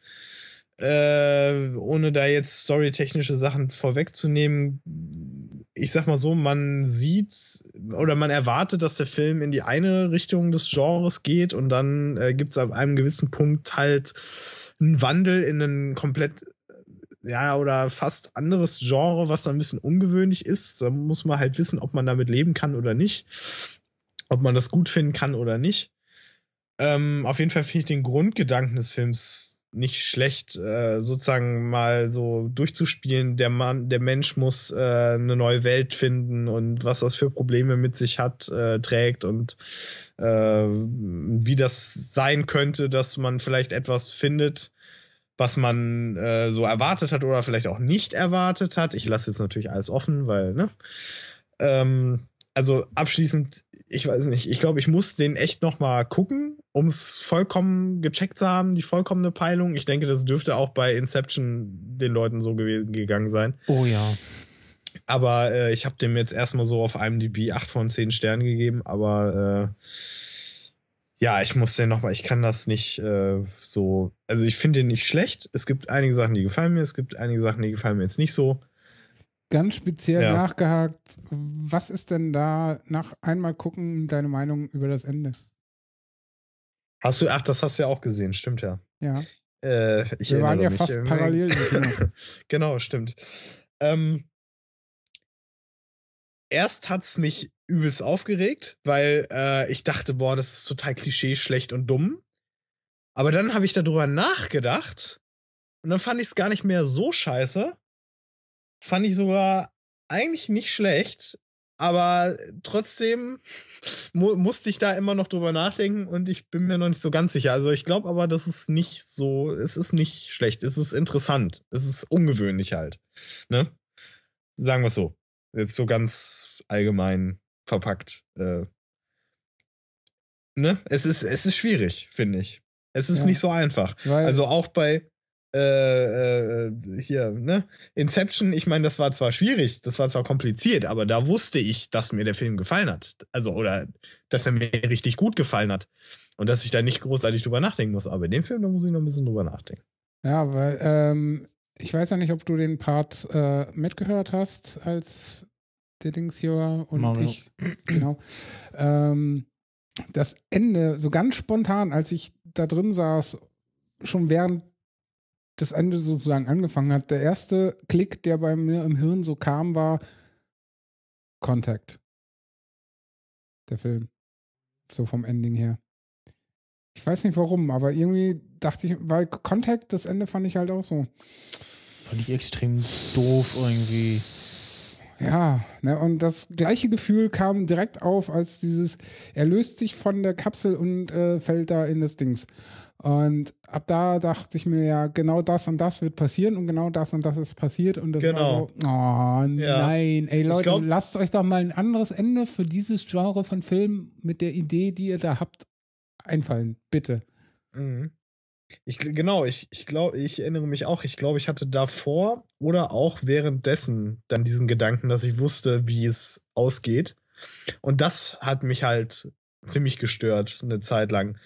Äh, ohne da jetzt storytechnische Sachen vorwegzunehmen, ich sag mal so, man sieht oder man erwartet, dass der Film in die eine Richtung des Genres geht und dann äh, gibt es ab einem gewissen Punkt halt einen Wandel in ein komplett ja, oder fast anderes Genre, was dann ein bisschen ungewöhnlich ist. Da muss man halt wissen, ob man damit leben kann oder nicht. Ob man das gut finden kann oder nicht. Ähm, auf jeden Fall finde ich den Grundgedanken des Films nicht schlecht, äh, sozusagen mal so durchzuspielen. Der Mann, der Mensch muss äh, eine neue Welt finden und was das für Probleme mit sich hat, äh, trägt und äh, wie das sein könnte, dass man vielleicht etwas findet, was man äh, so erwartet hat oder vielleicht auch nicht erwartet hat. Ich lasse jetzt natürlich alles offen, weil, ne? Ähm, also abschließend, ich weiß nicht, ich glaube, ich muss den echt noch mal gucken, um es vollkommen gecheckt zu haben, die vollkommene Peilung. Ich denke, das dürfte auch bei Inception den Leuten so ge gegangen sein. Oh ja. Aber äh, ich habe dem jetzt erstmal so auf IMDb 8 von 10 Sternen gegeben, aber äh, ja, ich muss den nochmal, ich kann das nicht äh, so, also ich finde den nicht schlecht. Es gibt einige Sachen, die gefallen mir, es gibt einige Sachen, die gefallen mir jetzt nicht so. Ganz speziell Ja. nachgehakt, was ist denn da nach einmal gucken deine Meinung über das Ende? Hast du, ach, das hast du ja auch gesehen, stimmt ja. Ja. Äh, Wir waren ja mich. fast parallel *laughs* genau, stimmt. Ähm, erst hat's mich übelst aufgeregt, weil äh, ich dachte, boah, das ist total klischee, schlecht und dumm. Aber dann habe ich darüber nachgedacht und dann fand ich es gar nicht mehr so scheiße. Fand ich sogar eigentlich nicht schlecht. Aber trotzdem mu musste ich da immer noch drüber nachdenken und ich bin mir noch nicht so ganz sicher. Also ich glaube aber, das ist nicht so, es ist nicht schlecht, es ist interessant, es ist ungewöhnlich halt. Ne? Sagen wir es so. Jetzt so ganz allgemein verpackt. Äh, ne? Es ist, es ist schwierig, finde ich. Es ist Ja. nicht so einfach. Weil- also auch bei äh, äh, hier, ne? Inception, ich meine, das war zwar schwierig, das war zwar kompliziert, aber da wusste ich, dass mir der Film gefallen hat. Also, oder dass er mir richtig gut gefallen hat. Und dass ich da nicht großartig drüber nachdenken muss. Aber bei dem Film, da muss ich noch ein bisschen drüber nachdenken. Ja, weil ähm, ich weiß ja nicht, ob du den Part äh, mitgehört hast, als der Dings hier war und Mario. ich. Genau. Ähm, das Ende, so ganz spontan, als ich da drin saß, schon während das Ende sozusagen angefangen hat, der erste Klick, der bei mir im Hirn so kam, war Contact. Der Film. So vom Ending her. Ich weiß nicht warum, aber irgendwie dachte ich, weil Contact, das Ende fand ich halt auch so. Fand ich extrem doof irgendwie. Ja, ne, und das gleiche Gefühl kam direkt auf, als dieses, er löst sich von der Kapsel und äh, fällt da in das Dings. Und ab da dachte ich mir ja, genau das und das wird passieren und genau das und das ist passiert und das Genau. war so, oh nein, ey Leute, glaub- lasst euch doch mal ein anderes Ende für dieses Genre von Filmen mit der Idee, die ihr da habt, einfallen, bitte. Mhm. Ich, genau, ich, ich glaube, ich erinnere mich auch, ich glaube, ich hatte davor oder auch währenddessen dann diesen Gedanken, dass ich wusste, wie es ausgeht. Und das hat mich halt ziemlich gestört, eine Zeit lang.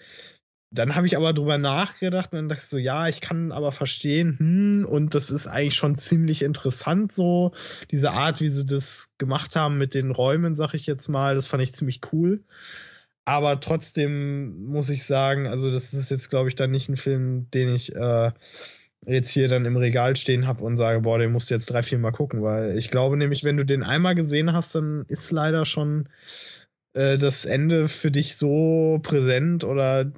Dann habe ich aber drüber nachgedacht und dann dachte ich so, ja, ich kann aber verstehen, hm, und das ist eigentlich schon ziemlich interessant so, diese Art, wie sie das gemacht haben mit den Räumen, sag ich jetzt mal, das fand ich ziemlich cool. Aber trotzdem muss ich sagen, also das ist jetzt, glaube ich, dann nicht ein Film, den ich äh, jetzt hier dann im Regal stehen habe und sage, boah, den musst du jetzt drei, vier Mal gucken, weil ich glaube nämlich, wenn du den einmal gesehen hast, dann ist leider schon äh, das Ende für dich so präsent oder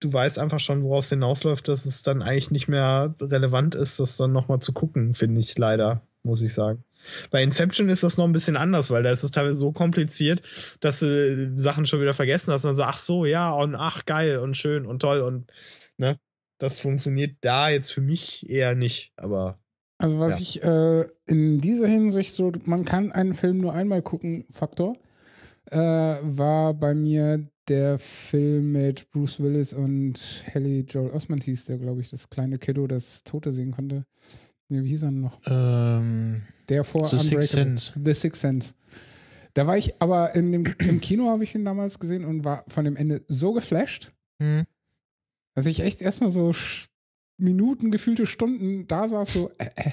du weißt einfach schon, worauf es hinausläuft, dass es dann eigentlich nicht mehr relevant ist, das dann nochmal zu gucken, finde ich leider, muss ich sagen. Bei Inception ist das noch ein bisschen anders, weil da ist es teilweise so kompliziert, dass du Sachen schon wieder vergessen hast und dann so, ach so, ja, und ach, geil und schön und toll und ne, das funktioniert da jetzt für mich eher nicht, aber Also was Ja. ich äh, in dieser Hinsicht so, man kann einen Film nur einmal gucken, Faktor, äh, war bei mir der Film mit Bruce Willis und Haley Joel Osment hieß der, glaube ich, das kleine Kiddo, das Tote sehen konnte. Nee, wie hieß er noch? Ähm, Der vor The Sixth. Sense. The Sixth Sense. Da war ich, aber in dem, im Kino habe ich ihn damals gesehen und war von dem Ende so geflasht, Hm. dass ich echt erstmal so Minuten, gefühlte Stunden da saß, so, äh, äh,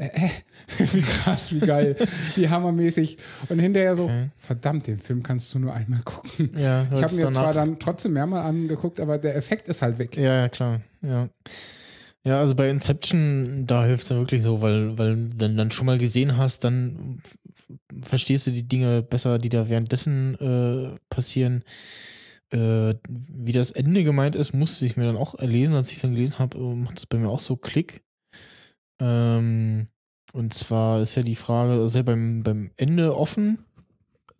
äh, äh. *laughs* wie krass, wie geil, wie hammermäßig. Und hinterher so, verdammt, den Film kannst du nur einmal gucken. Ja, ich habe mir zwar danach- dann trotzdem mehrmal angeguckt, aber der Effekt ist halt weg. Ja, ja, klar. Ja. Ja, also bei Inception, da hilft es dann wirklich so, weil, weil du dann, dann schon mal gesehen hast, dann verstehst du die Dinge besser, die da währenddessen äh, passieren. Äh, wie das Ende gemeint ist, musste ich mir dann auch erlesen. Als ich es dann gelesen habe, äh, macht es bei mir auch so Klick. Ähm, und zwar ist ja die Frage, ist ja beim, beim Ende offen,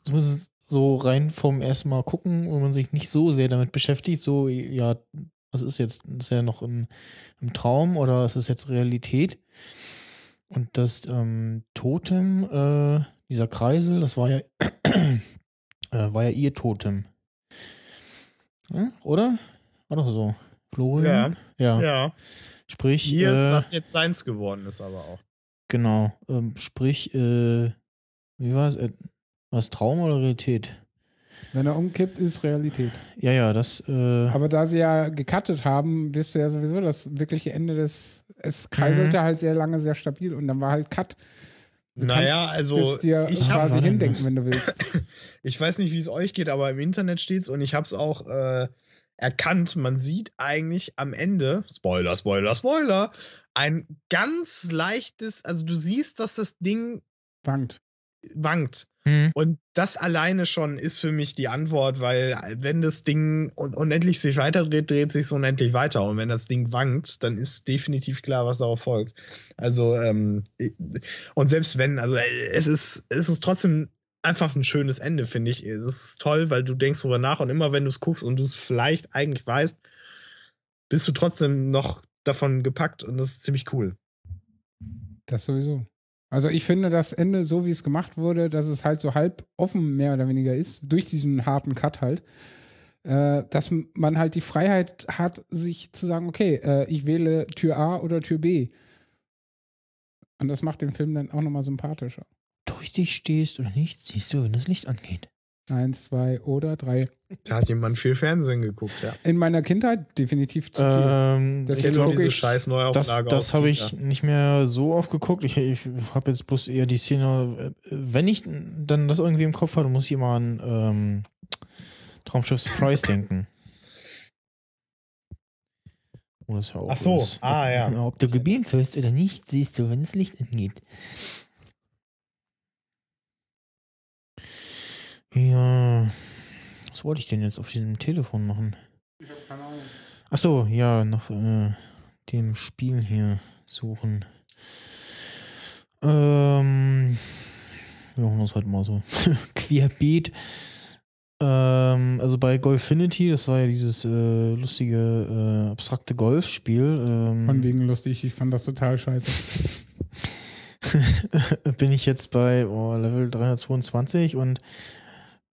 zumindest so rein vom ersten Mal gucken, wo man sich nicht so sehr damit beschäftigt, so, ja, was ist jetzt, ist er noch im, im Traum oder ist es jetzt Realität? Und das ähm, Totem, äh, dieser Kreisel, das war ja, *clears throat* äh, war ja ihr Totem. Ja, oder? War doch so. Florian? Ja. ja. Sprich, Hier ist, äh, was jetzt seins geworden ist, aber auch. Genau. Ähm, sprich, äh, wie war es? Äh, war es Traum oder Realität? Wenn er umkippt, ist Realität. Ja, ja, das. Äh, Aber da sie ja gecuttet haben, wirst du ja sowieso das wirkliche Ende des. Es kreiselte halt sehr lange, sehr stabil und dann war halt Cut. Du Naja, also dir ich hab- quasi hindenken, wenn du willst. *laughs* Ich weiß nicht, wie es euch geht, aber im Internet steht's und ich habe es auch äh, erkannt. Man sieht eigentlich am Ende, Spoiler, Spoiler, Spoiler, ein ganz leichtes, also du siehst, dass das Ding wankt. Wankt. Mhm. Und das alleine schon ist für mich die Antwort, weil wenn das Ding un unendlich sich weiterdreht, dreht sich es unendlich weiter. Und wenn das Ding wankt, dann ist definitiv klar, was darauf folgt. Also, ähm, und selbst wenn, also äh, es ist, es ist trotzdem einfach ein schönes Ende, finde ich. Es ist toll, weil du denkst darüber nach und immer wenn du es guckst und du es vielleicht eigentlich weißt, bist du trotzdem noch davon gepackt und das ist ziemlich cool. Das sowieso. Also ich finde das Ende, so wie es gemacht wurde, dass es halt so halb offen mehr oder weniger ist, durch diesen harten Cut halt, äh, dass man halt die Freiheit hat, sich zu sagen, okay, äh, ich wähle Tür A oder Tür B. Und das macht den Film dann auch nochmal sympathischer. Dich stehst oder nicht, siehst du, wenn das Licht angeht. Eins, zwei oder drei. Da hat jemand viel Fernsehen geguckt, ja. In meiner Kindheit definitiv zu viel. Ähm, Deswegen ich glaub, gucke diese scheiß Das, Neuauflage das aus habe ich China. nicht mehr so oft geguckt. Ich, ich habe jetzt bloß eher die Szene, äh, wenn ich dann das irgendwie im Kopf habe, muss ich immer an ähm, Traumschiff Surprise denken. Oh, das ist ja auch Ach so, ist. ah, ob, ja. Ob du gebeamt wirst oder nicht, siehst du, wenn das Licht angeht. Ja. Was wollte ich denn jetzt auf diesem Telefon machen? Ach so, ja, noch äh, dem Spiel hier suchen. Ähm, wir machen das heute mal so *laughs* querbeet. Ähm, also bei Golfinity, das war ja dieses äh, lustige, äh, abstrakte Golfspiel. Ähm, Von wegen lustig, ich fand das total scheiße. *laughs* bin ich jetzt bei oh, Level 322 und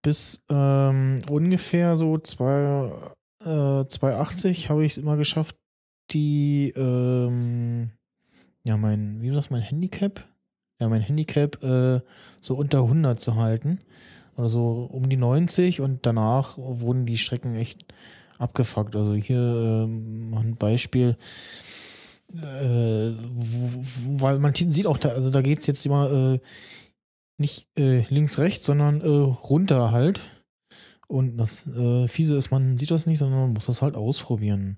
bis ähm, ungefähr so zwei, äh, 280 habe ich es immer geschafft, die, ähm, ja, mein, wie sagt mein Handicap? Ja, mein Handicap äh, so unter 100 zu halten. Oder so um die 90 und danach wurden die Strecken echt abgefuckt. Also hier ähm, ein Beispiel. Äh, weil man sieht auch da, also da geht's jetzt immer äh, nicht äh, links, rechts, sondern äh, runter halt. Und das äh, Fiese ist, man sieht das nicht, sondern man muss das halt ausprobieren.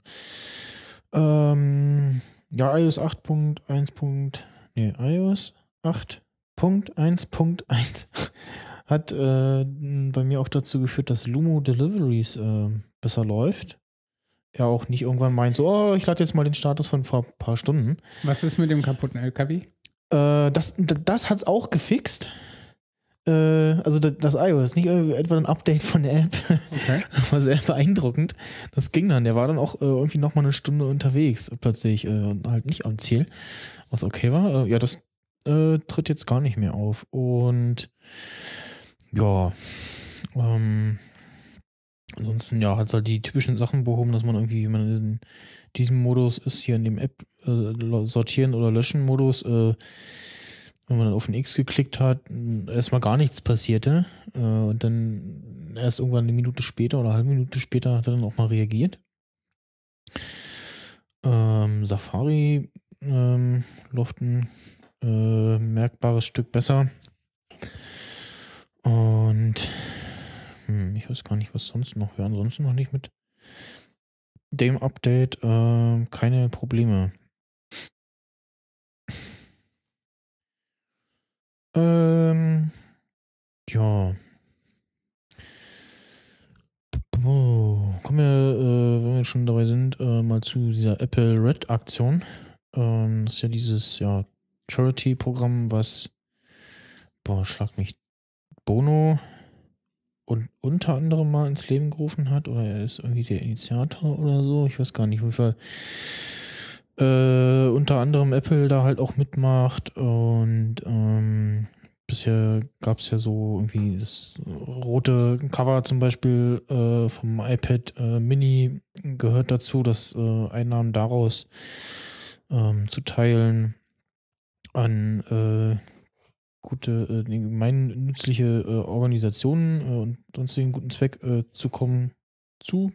Ähm, ja, iOS 8.1. Nee, iOS 8.1.1 *laughs* hat äh, bei mir auch dazu geführt, dass Lumo Deliveries äh, besser läuft. Ja, auch nicht irgendwann meint so, oh, ich lade jetzt mal den Status von vor ein paar Stunden. Was ist mit dem kaputten LKW? Äh, das das hat's auch gefixt. Äh, also das, iOS, nicht etwa ein Update von der App. Okay. Das *laughs* war sehr beeindruckend. Das ging dann. Der war dann auch äh, irgendwie noch mal eine Stunde unterwegs plötzlich äh, und halt nicht am Ziel, was okay war. Ja, das äh, tritt jetzt gar nicht mehr auf. Und ja, ähm, ansonsten ja, hat halt die typischen Sachen behoben, dass man irgendwie, wenn man in diesem Modus ist, hier in dem App äh, sortieren oder löschen Modus, äh, wenn man dann auf ein X geklickt hat, erstmal gar nichts passierte äh, und dann erst irgendwann eine Minute später oder eine halbe Minute später hat er dann auch mal reagiert. Ähm, Safari ähm, läuft ein äh, merkbares Stück besser. Und hm, ich weiß gar nicht, was sonst noch. Ja, ansonsten noch nicht mit dem Update äh, keine Probleme. Ähm, ja. Oh, kommen wir, äh, wenn wir schon dabei sind, äh, mal zu dieser Apple Red Aktion. Ähm, das ist ja dieses ja, Charity-Programm, was, boah, schlag mich, Bono und unter anderem mal ins Leben gerufen hat oder er ist irgendwie der Initiator oder so. Ich weiß gar nicht, jeden Fall. Äh, unter anderem Apple da halt auch mitmacht und ähm, bisher gab es ja so irgendwie das rote Cover zum Beispiel äh, vom iPad äh, Mini gehört dazu, dass äh, Einnahmen daraus ähm, zu teilen an äh, gute, äh, gemeinnützliche Organisationen und sonstigen guten Zweck zu kommen zu.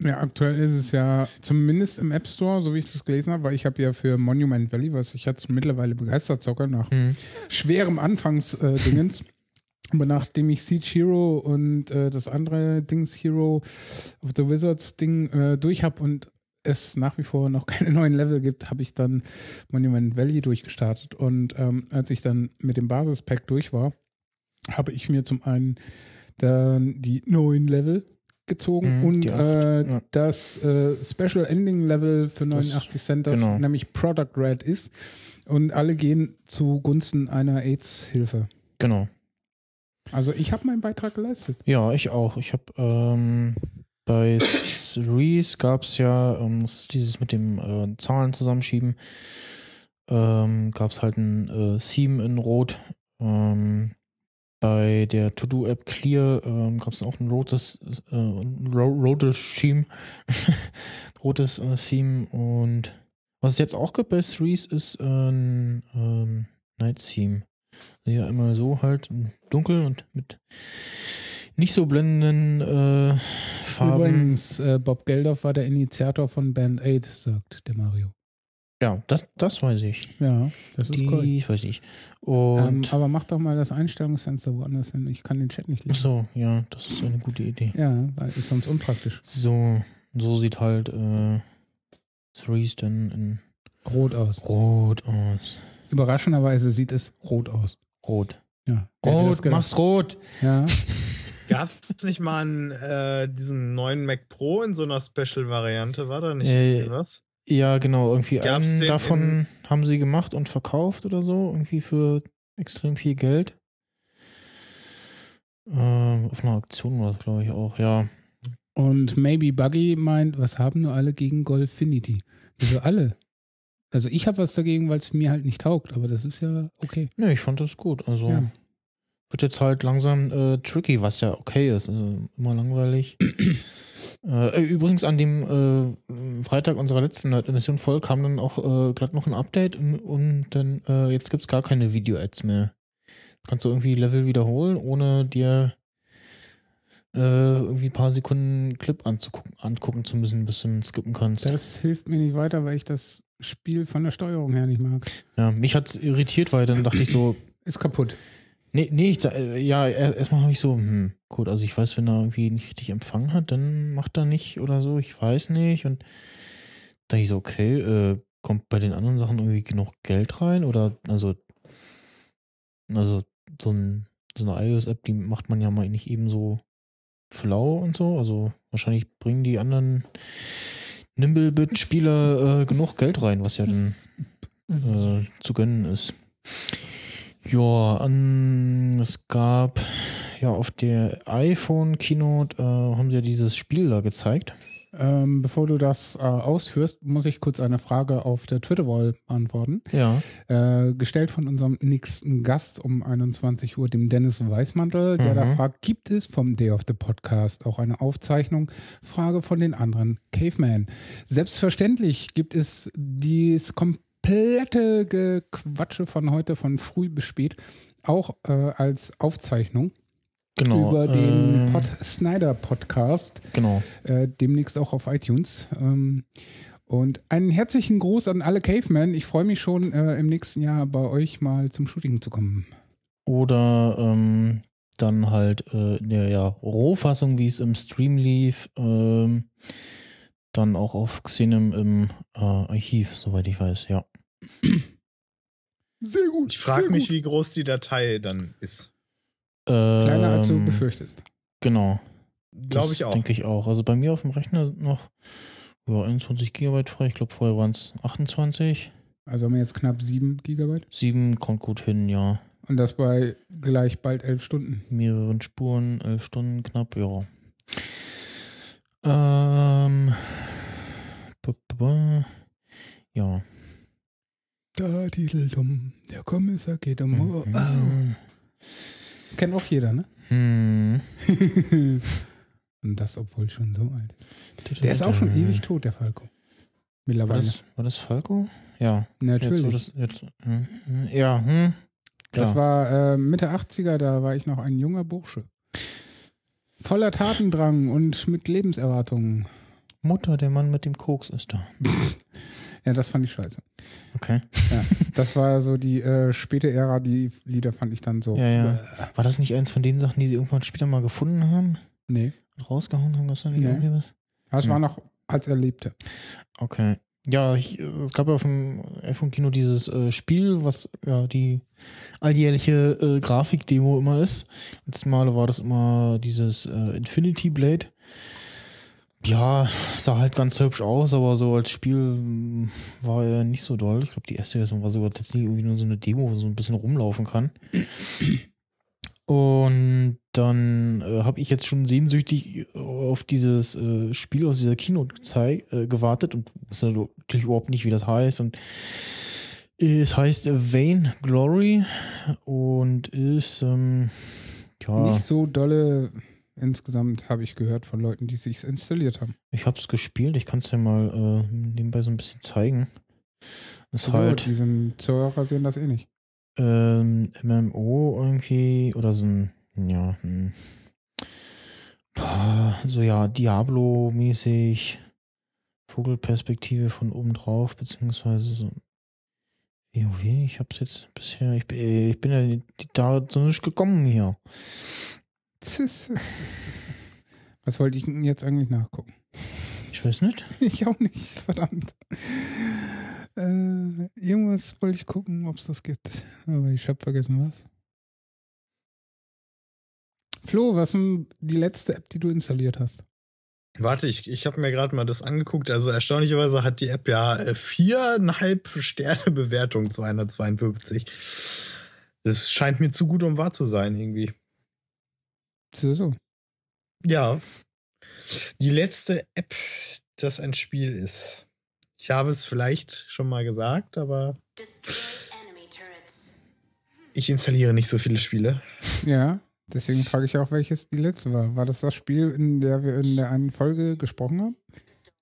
Ja, aktuell ist es ja zumindest im App Store, so wie ich das gelesen habe, weil ich habe ja für Monument Valley, was ich jetzt mittlerweile begeistert zocke, nach Mhm. schwerem Anfangsdingens. *laughs* Aber nachdem ich Siege Hero und äh, das andere Dings Hero of the Wizards Ding äh, durch habe und es nach wie vor noch *laughs* keine neuen Level gibt, habe ich dann Monument Valley durchgestartet. Und ähm, als ich dann mit dem Basispack durch war, habe ich mir zum einen dann die neuen Level gezogen Mhm, und äh, ja. das äh, Special Ending Level für 89 Cent, das genau. nämlich Product Red ist. Und alle gehen zugunsten einer AIDS-Hilfe. Genau. Also ich habe meinen Beitrag geleistet. Ja, ich auch. Ich habe ähm, bei Reese gab es ja ähm, dieses mit dem äh, Zahlen zusammenschieben. Ähm, gab es halt ein äh, Theme in Rot. Ähm, bei der To-Do-App Clear ähm, gab es auch ein rotes, äh, ro rotes Theme. *laughs* rotes äh, Theme. Und was es jetzt auch gibt bei Threes ist ein ähm, Night Theme. Ja, immer so halt dunkel und mit nicht so blendenden äh, Farben. Übrigens, äh, Bob Geldof war der Initiator von Band 8, sagt der Mario. Ja, das, das weiß ich. Ja, das ist Die korrekt. weiß ich. Ähm, Und aber mach doch mal das Einstellungsfenster woanders hin. Ich kann den Chat nicht ach lesen. so, ja, das ist eine gute Idee. Ja, weil ist sonst unpraktisch. So, so sieht halt äh, Threes dann in Rot aus. Rot aus. Überraschenderweise sieht es rot aus. Rot. Ja. Rot, mach's rot. Ja. *laughs* Gab es nicht mal einen, äh, diesen neuen Mac Pro in so einer Special-Variante? War da nicht Äh, was? Ja, genau. Irgendwie Gab's einen davon haben sie gemacht und verkauft oder so. Irgendwie für extrem viel Geld. Ähm, auf einer Auktion war das, glaube ich, auch, ja. Und Maybe Buggy meint, was haben nur alle gegen Golfinity? Wieso alle? Also ich habe was dagegen, weil es mir halt nicht taugt, aber das ist ja okay. Ne, ich fand das gut. Also Ja. Wird jetzt halt langsam äh, tricky, was ja okay ist. Also immer langweilig. *clears throat* äh, übrigens an dem äh, Freitag unserer letzten Emission voll kam dann auch äh, gerade noch ein Update und, und dann äh, jetzt gibt's gar keine Video-Ads mehr. Kannst du irgendwie Level wiederholen, ohne dir äh, irgendwie ein paar Sekunden Clip anzugucken, angucken zu müssen, bis du ihn skippen kannst. Das hilft mir nicht weiter, weil ich das Spiel von der Steuerung her nicht mag. Ja, mich hat's irritiert, weil dann dachte ich so, Ist kaputt. Nee, nee, ich, äh, ja, er- erstmal habe ich so, hm, gut, also ich weiß, wenn er irgendwie nicht richtig empfangen hat, dann macht er nicht oder so, ich weiß nicht. Und da ich so, okay, äh, kommt bei den anderen Sachen irgendwie genug Geld rein? Oder, also, also so, ein, so eine iOS-App, die macht man ja mal nicht eben so flau und so. Also wahrscheinlich bringen die anderen Nimblebit-Spieler äh, genug Geld rein, was ja dann *laughs* äh, zu gönnen ist. Ja, an, es gab ja auf der iPhone Keynote äh, haben sie ja dieses Spiel da gezeigt. Ähm, bevor du das äh, ausführst, muss ich kurz eine Frage auf der Twitter-Wall beantworten. Ja. Äh, gestellt von unserem nächsten Gast um 21 Uhr, dem Dennis Weißmantel, der da Mhm. fragt, gibt es vom Day of the Podcast auch eine Aufzeichnung? Frage von den anderen Caveman. Selbstverständlich gibt es dies komplette Gequatsche von heute von früh bis spät auch äh, als Aufzeichnung. Genau, Über den ähm, Pod Snyder Podcast. Genau. Äh, demnächst auch auf iTunes. Ähm, und einen herzlichen Gruß an alle Cavemen. Ich freue mich schon, äh, im nächsten Jahr bei euch mal zum Shooting zu kommen. Oder ähm, dann halt äh, in der ja, Rohfassung, wie es im Stream lief, ähm, dann auch auf Xenem im äh, Archiv, soweit ich weiß, ja. Sehr gut. Ich frage mich, gut. wie groß die Datei dann ist. Kleiner als du Ähm, befürchtest. Genau. Glaub Das ich auch. Denke ich auch. Also bei mir auf dem Rechner noch ja, 21 Gigabyte frei. Ich glaube, vorher waren es 28. Also haben wir jetzt knapp 7 Gigabyte. 7 kommt gut hin, ja. Und das bei gleich bald 11 Stunden. Mehreren Spuren, 11 Stunden knapp, ja. Ähm. Ja. Da dideldum, der Kommissar geht um. Oh, au. Kennt auch jeder, ne? Hm. *laughs* Und das, obwohl schon so alt ist. Der ist auch schon ewig tot, der Falco. War Mittlerweile. das, war das Falco? Ja. Natürlich. Jetzt, das, jetzt, hm, ja, hm. Das Klar. war äh, Mitte 80er, da war ich noch ein junger Bursche. Voller Tatendrang und mit Lebenserwartungen. Mutter, der Mann mit dem Koks ist da. *laughs* Ja, das fand ich scheiße. Okay. Ja, das war so die äh, späte Ära, die Lieder fand ich dann so. Ja, ja. War das nicht eins von den Sachen, die sie irgendwann später mal gefunden haben? Nee. Und rausgehauen haben? Was da nicht Nee. irgendwie was? Das Hm. war noch, als er lebte. Okay. Ja, ich, äh, es gab ja auf dem iPhone-Kino dieses äh, Spiel, was ja die alljährliche äh, Grafikdemo immer ist. Letztes Mal war das immer dieses äh, Infinity Blade. Ja, sah halt ganz hübsch aus, aber so als Spiel mm, war er nicht so doll. Ich glaube, die erste Version war sogar tatsächlich irgendwie nur so eine Demo, wo man so ein bisschen rumlaufen kann. Und dann äh, habe ich jetzt schon sehnsüchtig auf dieses äh, Spiel aus dieser gezei- äh, gewartet und wusste natürlich überhaupt nicht, wie das heißt. Und es heißt Vain Glory und ist ähm, ja. Nicht so dolle insgesamt, habe ich gehört von Leuten, die sich installiert haben. Ich habe es gespielt, ich kann es ja mal äh, nebenbei so ein bisschen zeigen. Ist Also, halt die sind Zuhörer sehen das eh nicht. ähm, MMO irgendwie oder so ein, ja, ein, boah, so ja, Diablo-mäßig, Vogelperspektive von oben drauf, beziehungsweise so WoW, ich hab's jetzt bisher, ich, bin- äh, ich bin ja da so nicht gekommen hier. *laughs* Was wollte ich denn jetzt eigentlich nachgucken? Ich weiß nicht. *laughs* Ich auch nicht, verdammt. Äh, irgendwas wollte ich gucken, ob es das gibt. Aber ich habe vergessen, was. Flo, was ist die letzte App, die du installiert hast? Warte, ich, ich habe mir gerade mal das angeguckt. Also erstaunlicherweise hat die App ja äh, viereinhalb *laughs* Sterne Bewertung zu 152. Das scheint mir zu gut, um wahr zu sein, irgendwie. So. Ja. Die letzte App, das ein Spiel ist. Ich habe es vielleicht schon mal gesagt, aber ich installiere nicht so viele Spiele. Ja, deswegen frage ich auch, welches die letzte war. War das das Spiel, in der wir in der einen Folge gesprochen haben?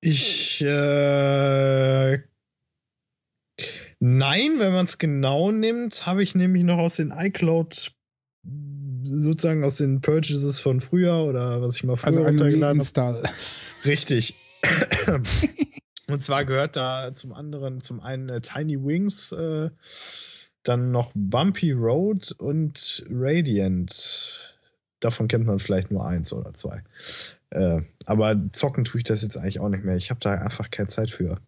Ich, äh, nein, wenn man es genau nimmt, habe ich nämlich noch aus den iCloud sozusagen aus den Purchases von früher oder was ich mal früher Also runtergeladen habe. Richtig. *laughs* Und zwar gehört da zum anderen zum einen äh, Tiny Wings, äh, dann noch Bumpy Road und Radiant. Davon kennt man vielleicht nur eins oder zwei. Äh, aber zocken tue ich das jetzt eigentlich auch nicht mehr. Ich habe da einfach keine Zeit für,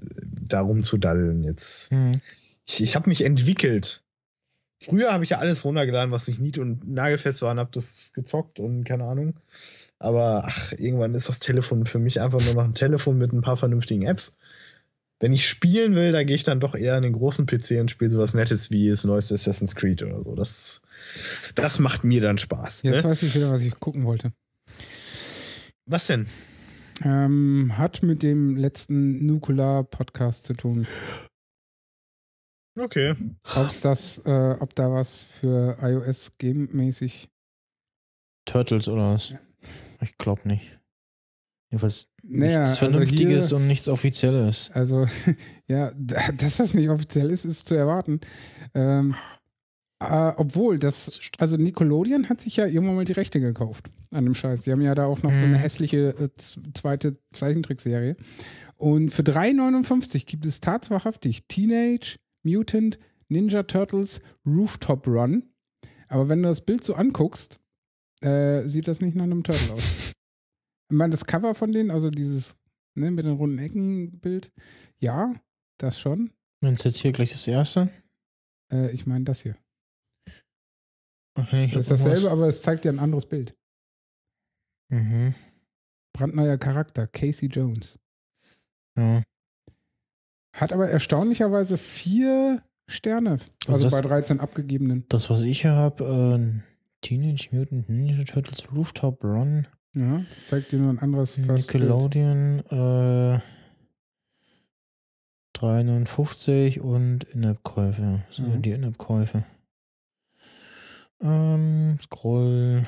äh, darum zu daddeln jetzt. Hm. Ich, ich habe mich entwickelt. Früher habe ich ja alles runtergeladen, was nicht nied- und nagelfest war und habe das gezockt und keine Ahnung. Aber ach, irgendwann ist das Telefon für mich einfach nur noch ein Telefon mit ein paar vernünftigen Apps. Wenn ich spielen will, da gehe ich dann doch eher an den großen PC und spiele sowas Nettes wie das neueste Assassin's Creed oder so. Das, das macht mir dann Spaß. Jetzt ne? weiß ich wieder, was ich gucken wollte. Was denn? Ähm, hat mit dem letzten Nukular-Podcast zu tun. Okay. Ob's das, äh, ob da was für iOS game-mäßig. Turtles oder was? Ich glaube nicht. Jedenfalls Naja, nichts also Vernünftiges hier- und nichts Offizielles. Also, *laughs* ja, da- dass das nicht offiziell ist, ist zu erwarten. Ähm, äh, obwohl, das, also Nickelodeon hat sich ja irgendwann mal die Rechte gekauft an dem Scheiß. Die haben ja da auch noch so eine Mhm. hässliche äh, zweite Zeichentrickserie. Und für 3,59 gibt es tatsächlich Teenage Mutant Ninja Turtles Rooftop Run. Aber wenn du das Bild so anguckst, äh, sieht das nicht nach einem Turtle aus. *laughs* Ich meine, das Cover von denen, also dieses ne, mit den runden Ecken-Bild, ja, das schon. Wenn es jetzt hier gleich das erste. Äh, ich meine das hier. Okay, ich Das ist dasselbe, aber es zeigt dir ein anderes Bild. Mhm. Brandneuer Charakter, Casey Jones. Ja. Hat aber erstaunlicherweise vier Sterne, also, das- bei 13 abgegebenen. Das, was ich hier habe, äh, Teenage Mutant Ninja Turtles Rooftop Run, Ja, das zeigt dir nur ein anderes. Nickelodeon, äh, 3,59 und In-App-Käufe. Was sind Mhm. die In-App-Käufe? Ähm, Scroll.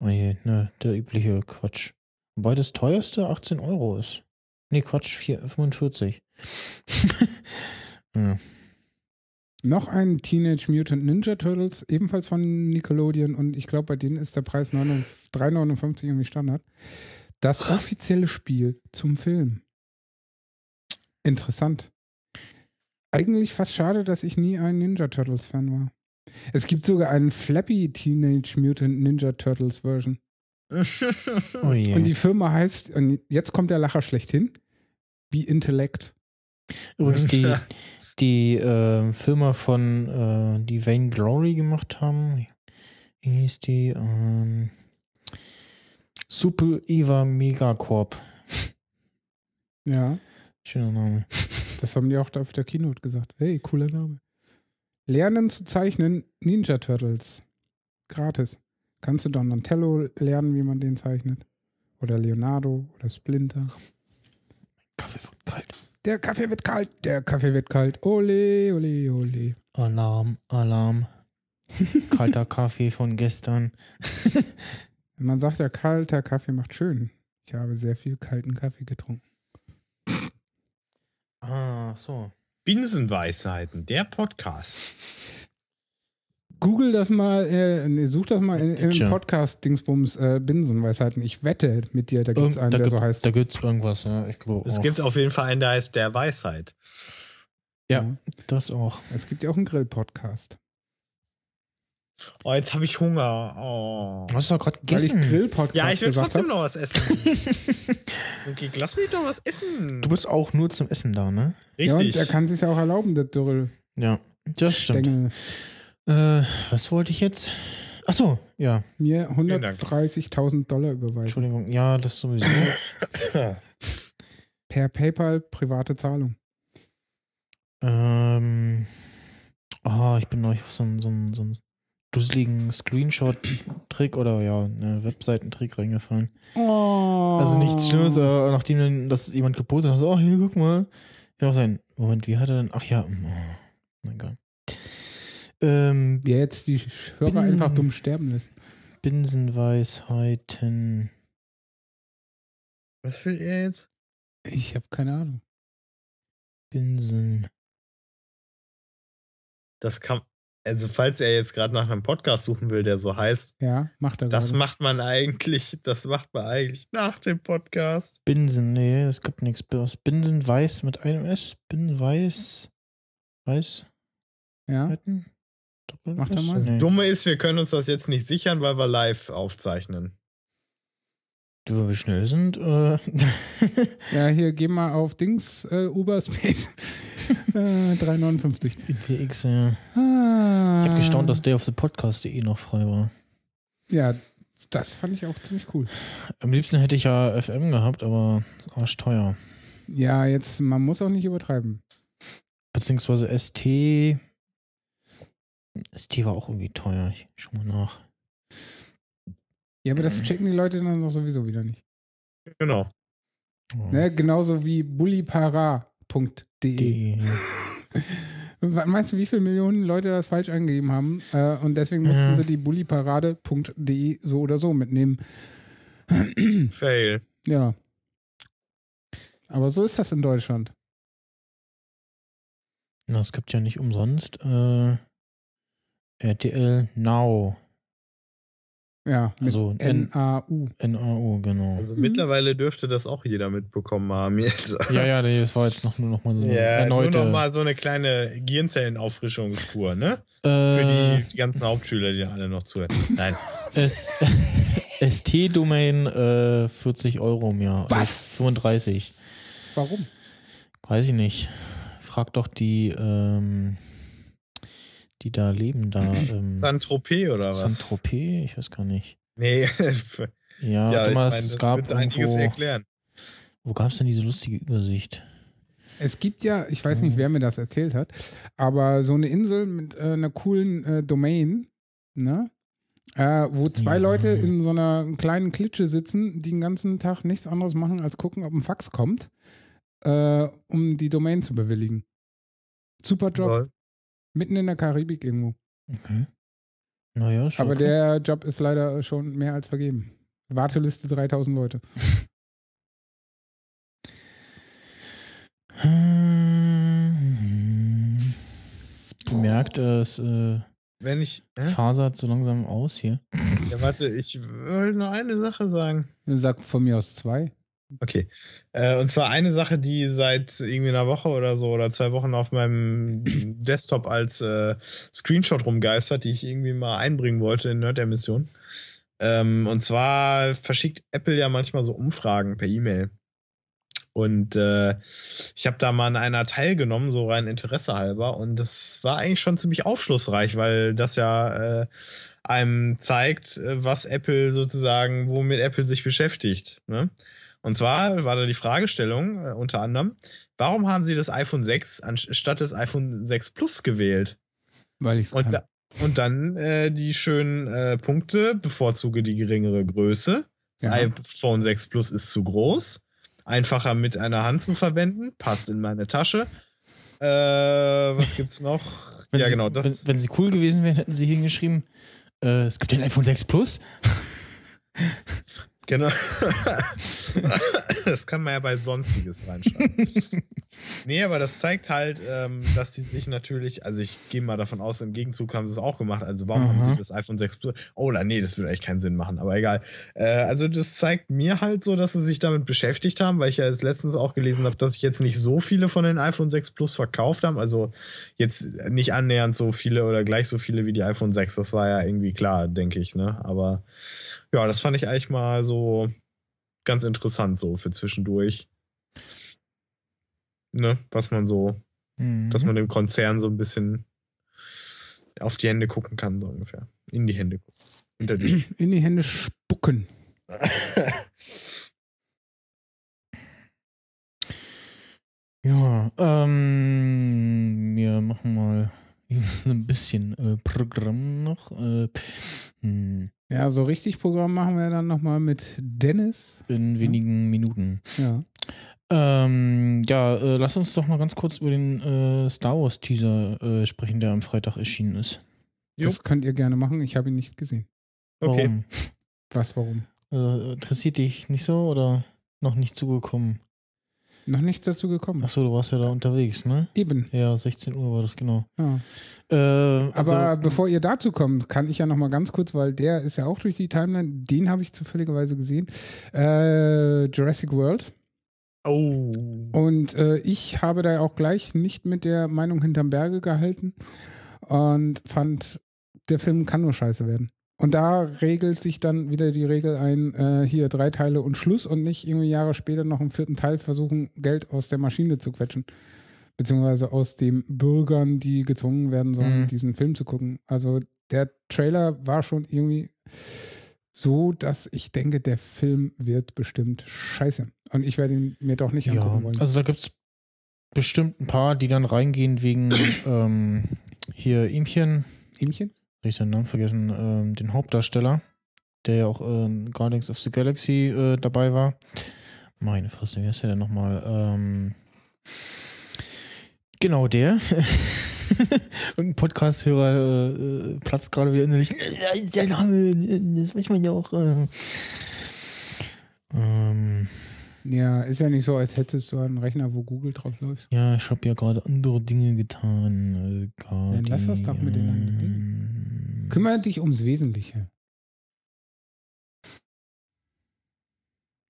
Oh je, ne, der übliche Quatsch. Wobei das teuerste 18 Euro ist. Nee, Quatsch, 4, 45. *laughs* ja. Noch ein Teenage Mutant Ninja Turtles, ebenfalls von Nickelodeon und ich glaube, bei denen ist der Preis 9 3,59 irgendwie Standard. Das offizielle Spiel zum Film. Interessant. Eigentlich fast schade, dass ich nie ein Ninja Turtles Fan war. Es gibt sogar einen Flappy Teenage Mutant Ninja Turtles Version. *laughs* Oh je. Und die Firma heißt, und jetzt kommt der Lacher schlechthin, wie Intellect. Übrigens, die, *laughs* die äh, Firma von, äh, die Vain Glory gemacht haben, wie hieß die? Ähm, Super Eva Megacorp. Ja. Schöner Name. Das haben die auch da auf der Keynote gesagt. Hey, cooler Name. Lernen zu zeichnen Ninja Turtles. gratis. Kannst du Donatello lernen, wie man den zeichnet? Oder Leonardo oder Splinter. Kaffee wird kalt. Der Kaffee wird kalt, der Kaffee wird kalt. Ole, ole, ole. Alarm, Alarm. *laughs* Kalter Kaffee von gestern. Man sagt ja, kalter Kaffee macht schön. Ich habe sehr viel kalten Kaffee getrunken. Ah, so. Binsenweisheiten, der Podcast. *laughs* Google das mal, äh, nee, such das mal in, in Tja. Podcast-Dingsbums äh, Binsenweisheiten. Ich wette mit dir, da gibt es Irgend- einen, da der gibt- so heißt. Da gibt es irgendwas, ja. Ich glaube Es auch. gibt auf jeden Fall einen, der heißt der Weisheit. ja, das auch. Es gibt ja auch einen Grill-Podcast. Oh, jetzt habe ich Hunger. Oh. Du hast doch gerade Weil ich gegessen. Grill-Podcast Ja, ich will trotzdem hab. noch was essen. *laughs* okay, lass mich doch was essen. Du bist auch nur zum Essen da, ne? Ja, und Richtig. er kann sich ja auch erlauben, der Dürrel. Ja, das stimmt. Stängel. Äh, was wollte ich jetzt? Ach so, ja. Mir Dank. 130.000 Dollar überweisen. Entschuldigung. Ja, das sowieso. *coughs* Per PayPal, private Zahlung. ähm, oh, ich bin neulich auf so einen so einen- so einen dusseligen Screenshot-Trick oder ja, eine Webseitentrick reingefallen. Oh. Also nichts Schlimmes, aber nachdem dann das jemand gepostet hat, so, oh, hier, guck mal. Ja, auch sein. Moment, wie hat er denn? Ach ja, oh, egal. Ähm, Wer jetzt die Hörer Bin- einfach dumm sterben lässt. Binsenweisheiten. Was will er jetzt? Ich habe keine Ahnung. Binsen. Das kann. Also, falls er jetzt gerade nach einem Podcast suchen will, der so heißt, Ja, macht er das gerade. macht man eigentlich, das macht man eigentlich nach dem Podcast. Binsen, nee, es gibt nichts. Binsen weiß mit einem S. Binsen weiß. Weiß. Ja, Halten? Mach doch S? mal. Das. Dumme ist, wir können uns das jetzt nicht sichern, weil wir live aufzeichnen. Du, weil wir schnell sind. Äh, *laughs* ja, hier, geh mal auf Dings, äh, Uberspace. *laughs* äh, 3,59. PX, ja. Ah. Ich habe gestaunt, dass Day of the Podcast.de noch frei war. Ja, das fand ich auch ziemlich cool. Am liebsten hätte ich ja FM gehabt, aber arschteuer. Ja, jetzt, man muss auch nicht übertreiben. Beziehungsweise ST. ST war auch irgendwie teuer. Ich schau mal nach. Ja, aber das checken die Leute dann doch sowieso wieder nicht. Genau. Oh. Ne? Genauso wie bullipara.de. Was *laughs* Meinst du, wie viele Millionen Leute das falsch eingegeben haben? Äh, und deswegen mussten Ja. sie die bulliparade.de so oder so mitnehmen. *clears throat* Fail. Ja. Aber so ist das in Deutschland. na, es gibt ja nicht umsonst äh, RTL Now. Ja, mit Also N- N-A-U. NAU, genau. Also Mhm. mittlerweile dürfte das auch jeder mitbekommen haben jetzt. *laughs* Ja, ja, das war jetzt noch, nur noch mal so eine Ja, erneute. nur noch mal so eine kleine Gehirnzellenauffrischungskur, ne? äh, Für die ganzen Hauptschüler, die alle noch zuhören. Nein. *laughs* S ST-Domain äh, 40 Euro im Jahr. Also Was? 35. Warum? Weiß ich nicht. Frag doch die, ähm, die da leben, da. Ähm, Saint-Tropez oder was? Saint-Tropez? Ich weiß gar nicht. Nee. *laughs* Ja, ja, ich mal, meine, es das gab wird einiges irgendwo, erklären. wo gab es denn diese lustige Übersicht? Es gibt ja, ich weiß nicht, wer mir das erzählt hat, aber so eine Insel mit äh, einer coolen äh, Domain, ne? Äh, wo zwei Ja. Leute in so einer kleinen Klitsche sitzen, die den ganzen Tag nichts anderes machen, als gucken, ob ein Fax kommt, äh, um die Domain zu bewilligen. Super Job. Mitten in der Karibik irgendwo. Okay. Naja, ist Aber okay. der Job ist leider schon mehr als vergeben. Warteliste 3000 Leute. *laughs* Gemerkt, es äh, Wenn ich. Hä? fasert so langsam aus hier. Ja, warte, ich wollte nur eine Sache sagen. Sag von mir aus zwei. Okay. Äh, und zwar eine Sache, die seit irgendwie einer Woche oder so oder zwei Wochen auf meinem *clears throat* Desktop als äh, Screenshot rumgeistert, die ich irgendwie mal einbringen wollte in Nerd-Emission. Ähm, und zwar verschickt Apple ja manchmal so Umfragen per E-Mail. Und äh, ich habe da mal an einer teilgenommen, so rein Interesse halber. Und das war eigentlich schon ziemlich aufschlussreich, weil das ja äh, einem zeigt, äh, was Apple sozusagen, womit Apple sich beschäftigt. Ne? Und zwar war da die Fragestellung äh, unter anderem, warum haben Sie das iPhone 6 anstatt des iPhone 6 Plus gewählt? Weil ich es Und da, Und dann äh, die schönen äh, Punkte, bevorzuge die geringere Größe. Das Ja. iPhone 6 Plus ist zu groß. Einfacher mit einer Hand zu verwenden, passt in meine Tasche. Äh, was gibt's noch? *laughs* Wenn ja, sie, genau, das. Wenn, wenn sie cool gewesen wären, hätten sie hingeschrieben, äh, es gibt den iPhone 6 Plus. *laughs* Genau. *laughs* das kann man ja bei Sonstiges reinschreiben. *laughs* nee, aber das zeigt halt, ähm, dass die sich natürlich, also ich gehe mal davon aus, im Gegenzug haben sie es auch gemacht. Also warum haben Aha. sie das iPhone 6 Plus? Oh, nee, das würde eigentlich keinen Sinn machen, aber egal. Äh, also das zeigt mir halt so, dass sie sich damit beschäftigt haben, weil ich ja jetzt letztens auch gelesen habe, dass sich jetzt nicht so viele von den iPhone 6 Plus verkauft haben. Also jetzt nicht annähernd so viele oder gleich so viele wie die iPhone 6. Das war ja irgendwie klar, denke ich, ne? Aber ja, das fand ich eigentlich mal so ganz interessant so für zwischendurch. Ne, was man so, Mhm. dass man dem Konzern so ein bisschen auf die Hände gucken kann, so ungefähr. In die Hände gucken. Hinter die. *clears throat* In die Hände spucken. *laughs* Ja, ähm, wir machen mal *laughs* ein bisschen äh, Programm noch. Äh, hm, Ja, so richtig Programm machen wir dann nochmal mit Dennis. in wenigen Minuten. Ja. Ähm, ja, äh, lass uns doch mal ganz kurz über den äh, Star Wars Teaser äh, sprechen, der am Freitag erschienen ist. Das könnt ihr gerne machen. Ich habe ihn nicht gesehen. Warum? Was, warum? Äh, interessiert dich nicht so oder noch nicht zugekommen? Noch nichts dazu gekommen. Achso, du warst ja da unterwegs, ne? Eben. Ja, 16 Uhr war das genau. Ja. Äh, also, Aber bevor ihr dazu kommt, kann ich ja noch mal ganz kurz, weil der ist ja auch durch die Timeline, den habe ich zufälligerweise gesehen. Äh, Jurassic World. Oh. Und äh, ich habe da auch gleich nicht mit der Meinung hinterm Berge gehalten und fand, der Film kann nur scheiße werden. Und da regelt sich dann wieder die Regel ein, äh, hier drei Teile und Schluss und nicht irgendwie Jahre später noch im vierten Teil versuchen, Geld aus der Maschine zu quetschen. Beziehungsweise aus den Bürgern, die gezwungen werden sollen, Mhm. diesen Film zu gucken. Also der Trailer war schon irgendwie so, dass ich denke, der Film wird bestimmt scheiße. Und ich werde ihn mir doch nicht ja, angucken wollen. also da gibt es bestimmt ein paar, die dann reingehen wegen *coughs* ähm, hier Ihmchen. Ihmchen? Ich den Namen vergessen, ähm, den Hauptdarsteller, der ja auch ähm, Guardians of the Galaxy äh, dabei war. Meine Fresse, wie heißt der denn nochmal? Ähm, genau der. *laughs* Irgendein Podcast-Hörer äh, äh, platzt gerade wieder innerlich. *laughs* Der Name, das weiß man ja auch. Äh. Ähm, Ja, ist ja nicht so, als hättest du einen Rechner, wo Google drauf läuft. ja, ich habe ja gerade andere Dinge getan. Äh, Dann lass das doch mit den anderen Dingen. Kümmere dich ums Wesentliche.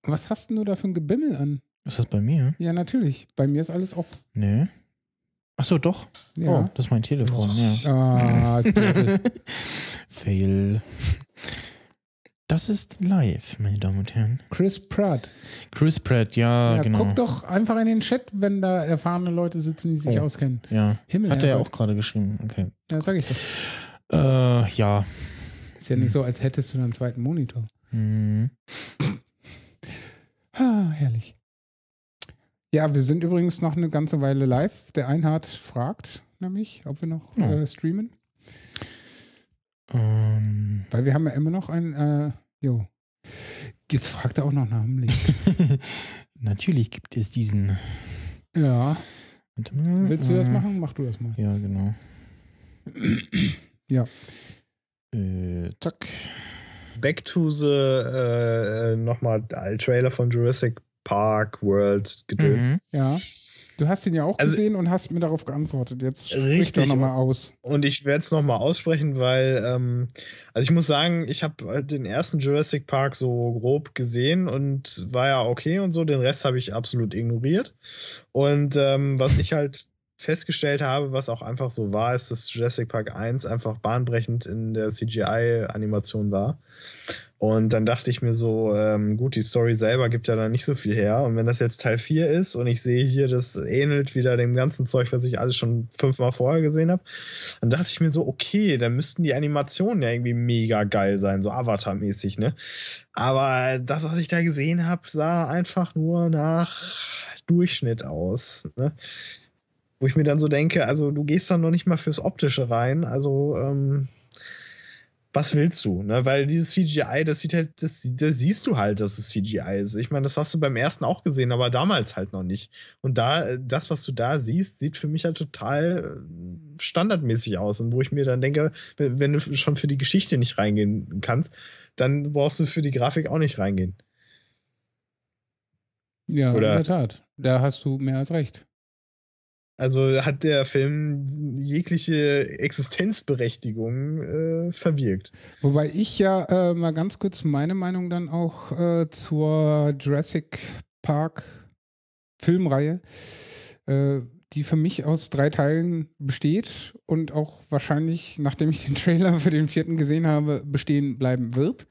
Was hast denn du da für ein Gebimmel an? Ist das bei mir? Ja, natürlich. Bei mir ist alles offen. Nee. Achso, doch. Ja. Oh, das ist mein Telefon, ja. Ah. *laughs* Fail. Das ist live, meine Damen und Herren. Chris Pratt. Chris Pratt, ja, ja, genau. guck doch einfach in den Chat, wenn da erfahrene Leute sitzen, die sich Oh. auskennen. Ja. Himmel, Hat er ja auch gerade geschrieben. Okay. Ja, sag ich doch. Äh, ja. Ist ja nicht so, als hättest du einen zweiten Monitor. Mhm. Ah, herrlich. Ja, wir sind übrigens noch eine ganze Weile live. Der Einhard fragt nämlich, ob wir noch Ja. äh, streamen. Ähm, Weil wir haben ja immer noch ein, äh, jo. Jetzt fragt er auch noch nach dem Link. *laughs* Natürlich gibt es diesen. ja. Willst du das äh, machen? Mach du das mal. Ja, genau. Ja. Äh, zack. Back to the äh, nochmal Trailer von Jurassic Park World gedöns. Mhm. Ja. Du hast ihn ja auch Also- gesehen und hast mir darauf geantwortet. Jetzt sprich doch nochmal aus. Und ich werde es nochmal aussprechen, weil, ähm, also ich muss sagen, ich habe den ersten Jurassic Park so grob gesehen und war ja okay und so. Den Rest habe ich absolut ignoriert. Und ähm, was ich halt festgestellt habe, was auch einfach so war, ist, dass Jurassic Park 1 einfach bahnbrechend in der CGI-Animation war. Und dann dachte ich mir so, ähm, gut, die Story selber gibt ja da nicht so viel her. Und wenn das jetzt Teil 4 ist und ich sehe hier, das ähnelt wieder dem ganzen Zeug, was ich alles schon fünfmal vorher gesehen habe, dann dachte ich mir so, okay, dann müssten die Animationen ja irgendwie mega geil sein, so Avatar-mäßig, ne? Aber das, was ich da gesehen habe, sah einfach nur nach Durchschnitt aus. Ne? Wo ich mir dann so denke, also du gehst dann noch nicht mal fürs Optische rein, also ähm, was willst du? Ne? Weil dieses CGI, das sieht halt, das, das siehst du halt, dass es CGI ist. Ich meine, das hast du beim ersten auch gesehen, aber damals halt noch nicht. Und da, das, was du da siehst, sieht für mich halt total äh, standardmäßig aus. Und wo ich mir dann denke, wenn, wenn du schon für die Geschichte nicht reingehen kannst, dann brauchst du für die Grafik auch nicht reingehen. Ja, Oder- in der Tat. Da hast du mehr als recht. Also hat der Film jegliche Existenzberechtigung äh, verwirkt. Wobei ich ja äh, mal ganz kurz meine Meinung dann auch äh, zur Jurassic Park Filmreihe, äh, die für mich aus drei Teilen besteht und auch wahrscheinlich, nachdem ich den Trailer für den vierten gesehen habe, bestehen bleiben wird.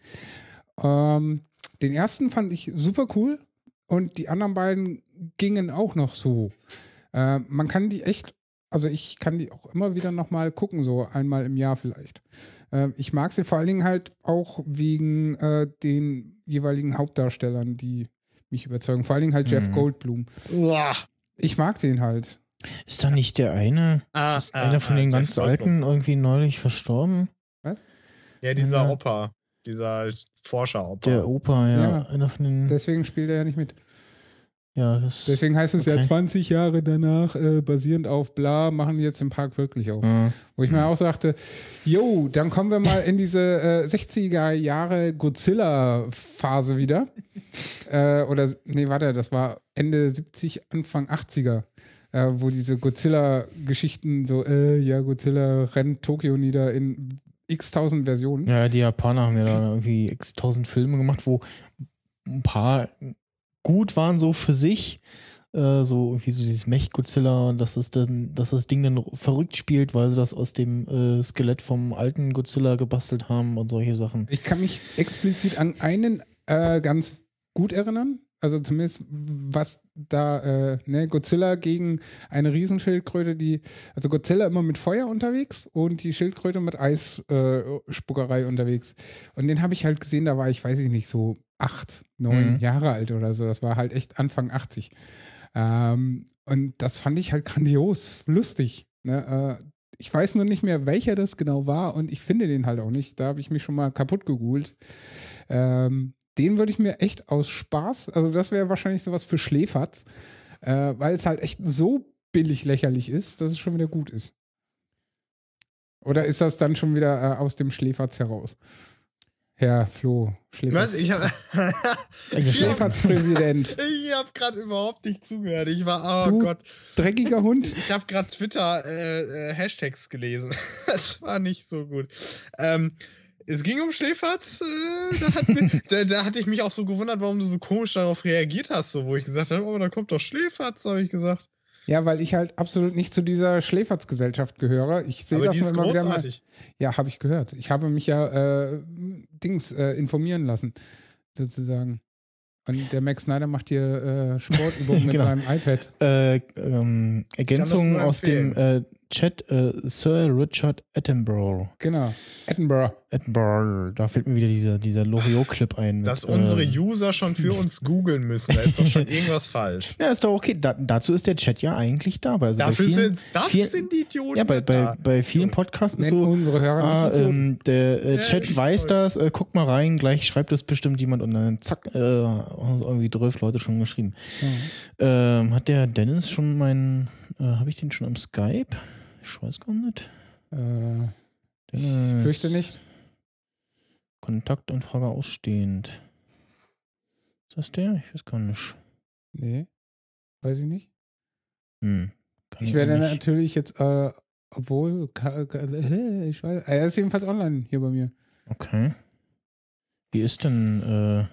Ähm, den ersten fand ich super cool und die anderen beiden gingen auch noch so. Äh, man kann die echt, also ich kann die auch immer wieder nochmal gucken, so einmal im Jahr vielleicht. Äh, ich mag sie vor allen Dingen halt auch wegen äh, den jeweiligen Hauptdarstellern, die mich überzeugen. Vor allen Dingen halt Jeff Mhm. Goldblum. Ich mag den halt. Ist da nicht der eine, Ah, ist ah, einer von ah, den Jeff ganz Goldblum. Alten irgendwie neulich verstorben? Was? Ja, dieser Ja. Opa, dieser Forscher-Opa. Der Opa, ja. Einer von den, Deswegen spielt er ja nicht mit. Ja, das, Deswegen heißt es ja okay. 20 Jahre danach, äh, basierend auf bla, machen die jetzt den Park wirklich auf. Ja. Wo ich mir auch sagte, yo, dann kommen wir mal in diese äh, 60er Jahre Godzilla-Phase wieder. *laughs* äh, oder, nee, warte, das war Ende 70, Anfang 80er. Äh, wo diese Godzilla-Geschichten so, äh, ja, Godzilla rennt Tokio nieder in x tausend Versionen. Ja, die Japaner haben ja da irgendwie x tausend Filme gemacht, wo ein paar gut waren so für sich. Äh, so irgendwie so dieses Mech-Godzilla, dass es dann, dass das Ding dann verrückt spielt, weil sie das aus dem äh, Skelett vom alten Godzilla gebastelt haben und solche Sachen. Ich kann mich explizit an einen äh, ganz gut erinnern. Also zumindest was da, äh, ne, Godzilla gegen eine Riesenschildkröte, die, also Godzilla immer mit Feuer unterwegs und die Schildkröte mit Eisspuckerei äh, unterwegs. Und den habe ich halt gesehen, da war ich, weiß ich nicht, so acht, neun Mhm. Jahre alt oder so. Das war halt echt Anfang 80. Ähm, und das fand ich halt grandios, lustig. Ne? Äh, ich weiß nur nicht mehr, welcher das genau war und ich finde den halt auch nicht. Da habe ich mich schon mal kaputt gegoogelt. Ähm, den würde ich mir echt aus Spaß, also das wäre wahrscheinlich sowas für Schläferz, äh, weil es halt echt so billig lächerlich ist, dass es schon wieder gut ist. Oder ist das dann schon wieder äh, aus dem Schläferz heraus? Herr Flo, Schläferz. Was? Ich habe *laughs* Schläferz-Präsident. *laughs* Ich habe gerade überhaupt nicht zugehört. Ich war, oh Du Gott. Dreckiger *laughs* Hund. Ich habe gerade Twitter äh, äh, Hashtags gelesen. Das war nicht so gut. Ähm, es ging um Schläferz. Äh, da, hat mir, *laughs* da, da hatte ich mich auch so gewundert, warum du so komisch darauf reagiert hast, so, wo ich gesagt habe, oh, da kommt doch Schläferz, habe ich gesagt. Ja, weil ich halt absolut nicht zu dieser Schläferz-Gesellschaft gehöre. Ich sehe das die ist immer wieder mal. großartig. Ja, habe ich gehört. Ich habe mich ja äh, Dings äh, informieren lassen, sozusagen. Und der Max Snyder macht hier äh, Sportübungen *laughs* mit Genau. seinem iPad. Äh, ähm, Ergänzung aus dem äh, Chat äh, Sir Richard Attenborough. Genau. Edinburgh. Edinburgh. Da fällt mir wieder dieser, dieser Loriot-Clip ein. mit, Dass unsere äh, User schon für uns googeln müssen, da ist doch schon irgendwas falsch. *laughs* Ja, ist doch okay. Da, dazu ist der Chat ja eigentlich da. Also Dafür bei vielen, sind, dafür vielen, sind die Idioten. Ja, bei, bei, bei vielen Podcasts ist so, unsere Hörer ah, ähm, der äh, Ja, Chat ich weiß voll. das, äh, guck mal rein, gleich schreibt das bestimmt jemand und dann zack, äh, haben irgendwie 12 Leute schon geschrieben. Ähm, hat der Dennis schon meinen, äh, habe ich den schon am Skype? Ich weiß gar nicht. Äh, ich fürchte nicht. Kontaktanfrage ausstehend. Ist das der? Ich weiß gar nicht. Nee. Weiß ich nicht. Hm. Kann Ich werde nicht. natürlich jetzt, äh, obwohl, ich weiß, er ist jedenfalls online hier bei mir. Okay. Wie ist denn, äh,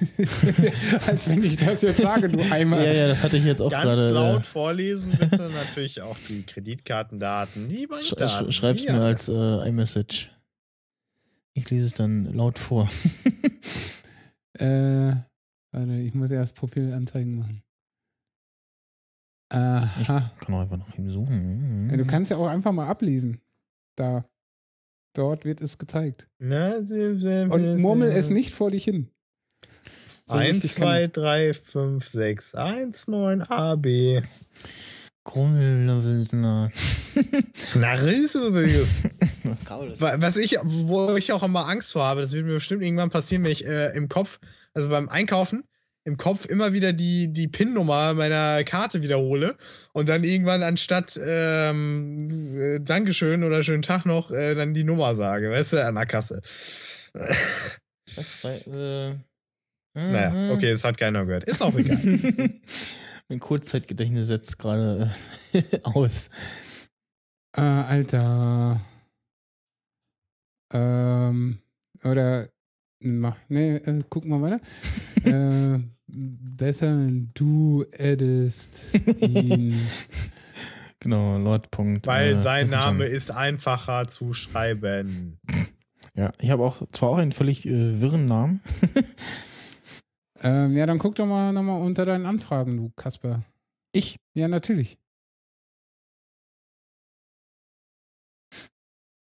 *laughs* Als wenn ich das jetzt sage, du Eimer. Ja, ja, das hatte ich jetzt auch Ganz gerade. laut äh, vorlesen bitte natürlich auch die Kreditkartendaten, die Sch Bankdaten. sch schreib's die mir ja. als äh, iMessage. Ich lese es dann laut vor. *laughs* Äh, warte, ich muss erst Profilanzeigen machen. Aha. Kann auch einfach nach ihm suchen. Ja, du kannst ja auch einfach mal ablesen. Da. Dort wird es gezeigt. Und murmel es nicht vor dich hin. So 1, richtig kann 2, ich. 3, 5, 6, 1, 9, AB. Grummelwilsner. Snarris oder Das Graul ist. Wa- Was ich, wo ich auch immer Angst vor habe, das wird mir bestimmt irgendwann passieren, wenn ich äh, im Kopf, also beim Einkaufen, im Kopf immer wieder die, die PIN-Nummer meiner Karte wiederhole und dann irgendwann anstatt ähm, äh, Dankeschön oder schönen Tag noch äh, dann die Nummer sage, weißt du, an der Kasse. Was äh, Naja, mhm. okay, das hat keiner gehört. Ist auch egal. *laughs* mein Kurzzeitgedächtnis setzt gerade *laughs* aus. Äh, Alter. Ähm, oder, mach, nee, äh, guck mal weiter. *laughs* äh, besser du addest ihn. Genau, Lord. Punkt, Weil äh, sein. Name ist einfacher zu schreiben. Ja, ich habe auch zwar auch einen völlig äh, wirren Namen. Ähm, ja, dann guck doch mal nochmal unter deinen Anfragen, du Kasper. Ich? Ja, natürlich.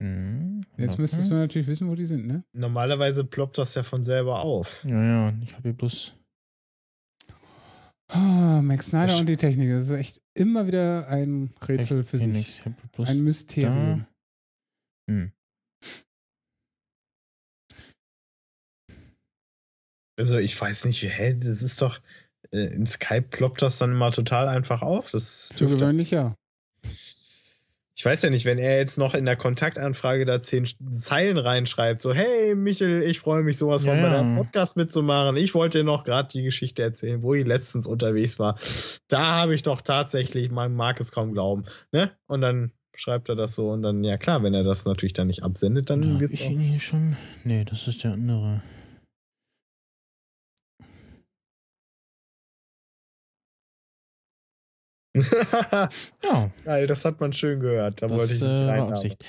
Hm, Jetzt müsstest du natürlich wissen, wo die sind, ne? Normalerweise ploppt das ja von selber auf. Ja, ja, ich habe hier bloß. Ah, Max Snyder Ich- und die Technik. Das ist echt immer wieder ein Rätsel für Ich- sich. ich hab bloß Ein Mysterium. Da. Hm. Also ich weiß nicht, hä, das ist doch, äh, in Skype ploppt das dann immer total einfach auf. Das Für dürfte- gewöhnlich ja. Ich weiß ja nicht, wenn er jetzt noch in der Kontaktanfrage da zehn Zeilen reinschreibt, so, hey Michel, ich freue mich sowas von Ja, bei ja. deinem Podcast mitzumachen. Ich wollte dir noch gerade die Geschichte erzählen, wo ich letztens unterwegs war. Da habe ich doch tatsächlich, man mag es kaum glauben, ne? Und dann schreibt er das so und dann, ja klar, wenn er das natürlich dann nicht absendet, dann Da hab wird's ich ihn hier schon. Nee, das ist der andere. *laughs* ja. Geil, das hat man schön gehört. Da Das wollte ich äh, war. Absicht.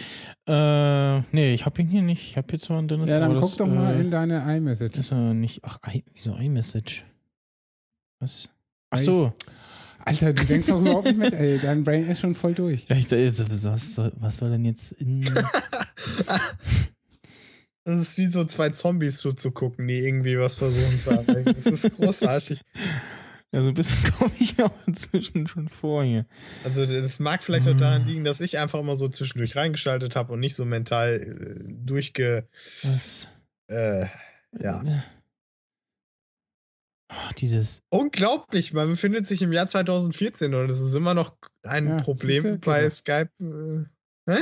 Äh, nee, ich habe ihn hier nicht. Ich habe hier zwar ein dünnes Ja, dann guck das, doch mal äh, in deine iMessage. Ist er nicht. Ach, I, wieso iMessage? Was? Ach so. Alter, du denkst doch überhaupt nicht mit, ey. Dein Brain ist schon voll durch. Ja, ich dachte, was soll, was soll denn jetzt in. *laughs* Das ist wie so zwei Zombies zuzugucken, die irgendwie was versuchen zu erreichen. Das ist *laughs* großartig. Ja, so ein bisschen *laughs* komme ich auch inzwischen schon vor hier. Also das mag vielleicht auch daran liegen, dass ich einfach immer so zwischendurch reingeschaltet habe und nicht so mental äh, durchge... Was? Äh, ja. Ach, dieses. Unglaublich, man befindet sich im Jahr 2014 und es ist immer noch ein Ja, Problem bei genau. Skype. Äh, hä?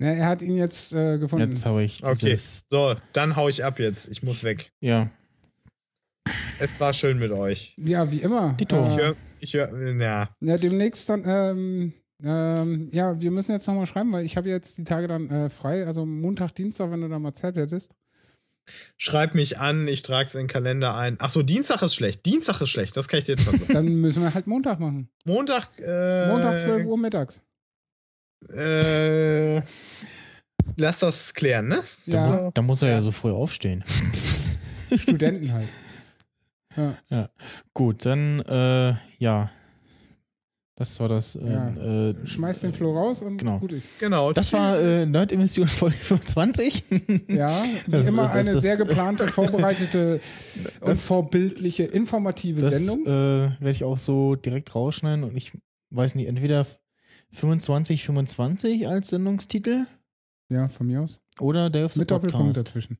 Ja, er hat ihn jetzt äh, gefunden. Jetzt hau ich Okay, so, dann hau ich ab jetzt. Ich muss weg. Ja. Es war schön mit euch. Ja, wie immer. Dito. Ich Äh, höre, ich hör, ja. ja, demnächst dann, ähm, ähm, ja, wir müssen jetzt nochmal schreiben, weil ich habe jetzt die Tage dann äh, frei, also Montag, Dienstag, wenn du da mal Zeit hättest. Schreib mich an, ich trage es in den Kalender ein. Ach so, Dienstag ist schlecht. Dienstag ist schlecht, das kann ich dir jetzt schon sagen. Dann müssen wir halt Montag machen. Montag, äh, Montag 12 Uhr mittags. Äh, lass das klären, ne? Da, Ja. mu- da muss er ja so früh aufstehen. *laughs* Studenten halt. Ja. Ja. Gut, dann, äh, ja. Das war das. Äh, Ja. äh, Schmeiß den Flo raus und Genau. gut ist. Genau. Das war äh, Nerd-Emission Folge 25. Ja, *laughs* wie Das- immer das- eine das- sehr geplante, vorbereitete *laughs* und vorbildliche, informative Das äh, Sendung. werde ich auch so direkt rausschneiden und ich weiß nicht, entweder 25, 25 als Sendungstitel Ja, von mir aus. oder Day of the Mit Doppelpunkt dazwischen.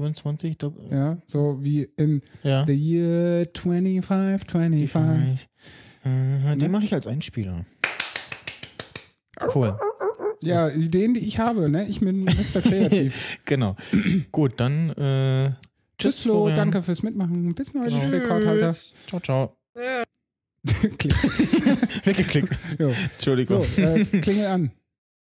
25, Doppel Ja, so wie in Ja. The Year 25, 25. Äh, die Ne? mache ich als Einspieler. Cool. Ja, Ideen, die ich habe, ne? Ich bin Mr. *laughs* Kreativ. genau. Gut, dann äh, Tschüss, Flo, Florian. danke fürs Mitmachen. Bis neulich, Genau. Rekordhalter. Ciao, ciao. *laughs* Klick. *laughs* Weggeklickt. Jo. Entschuldigung. So, äh, Klingel an.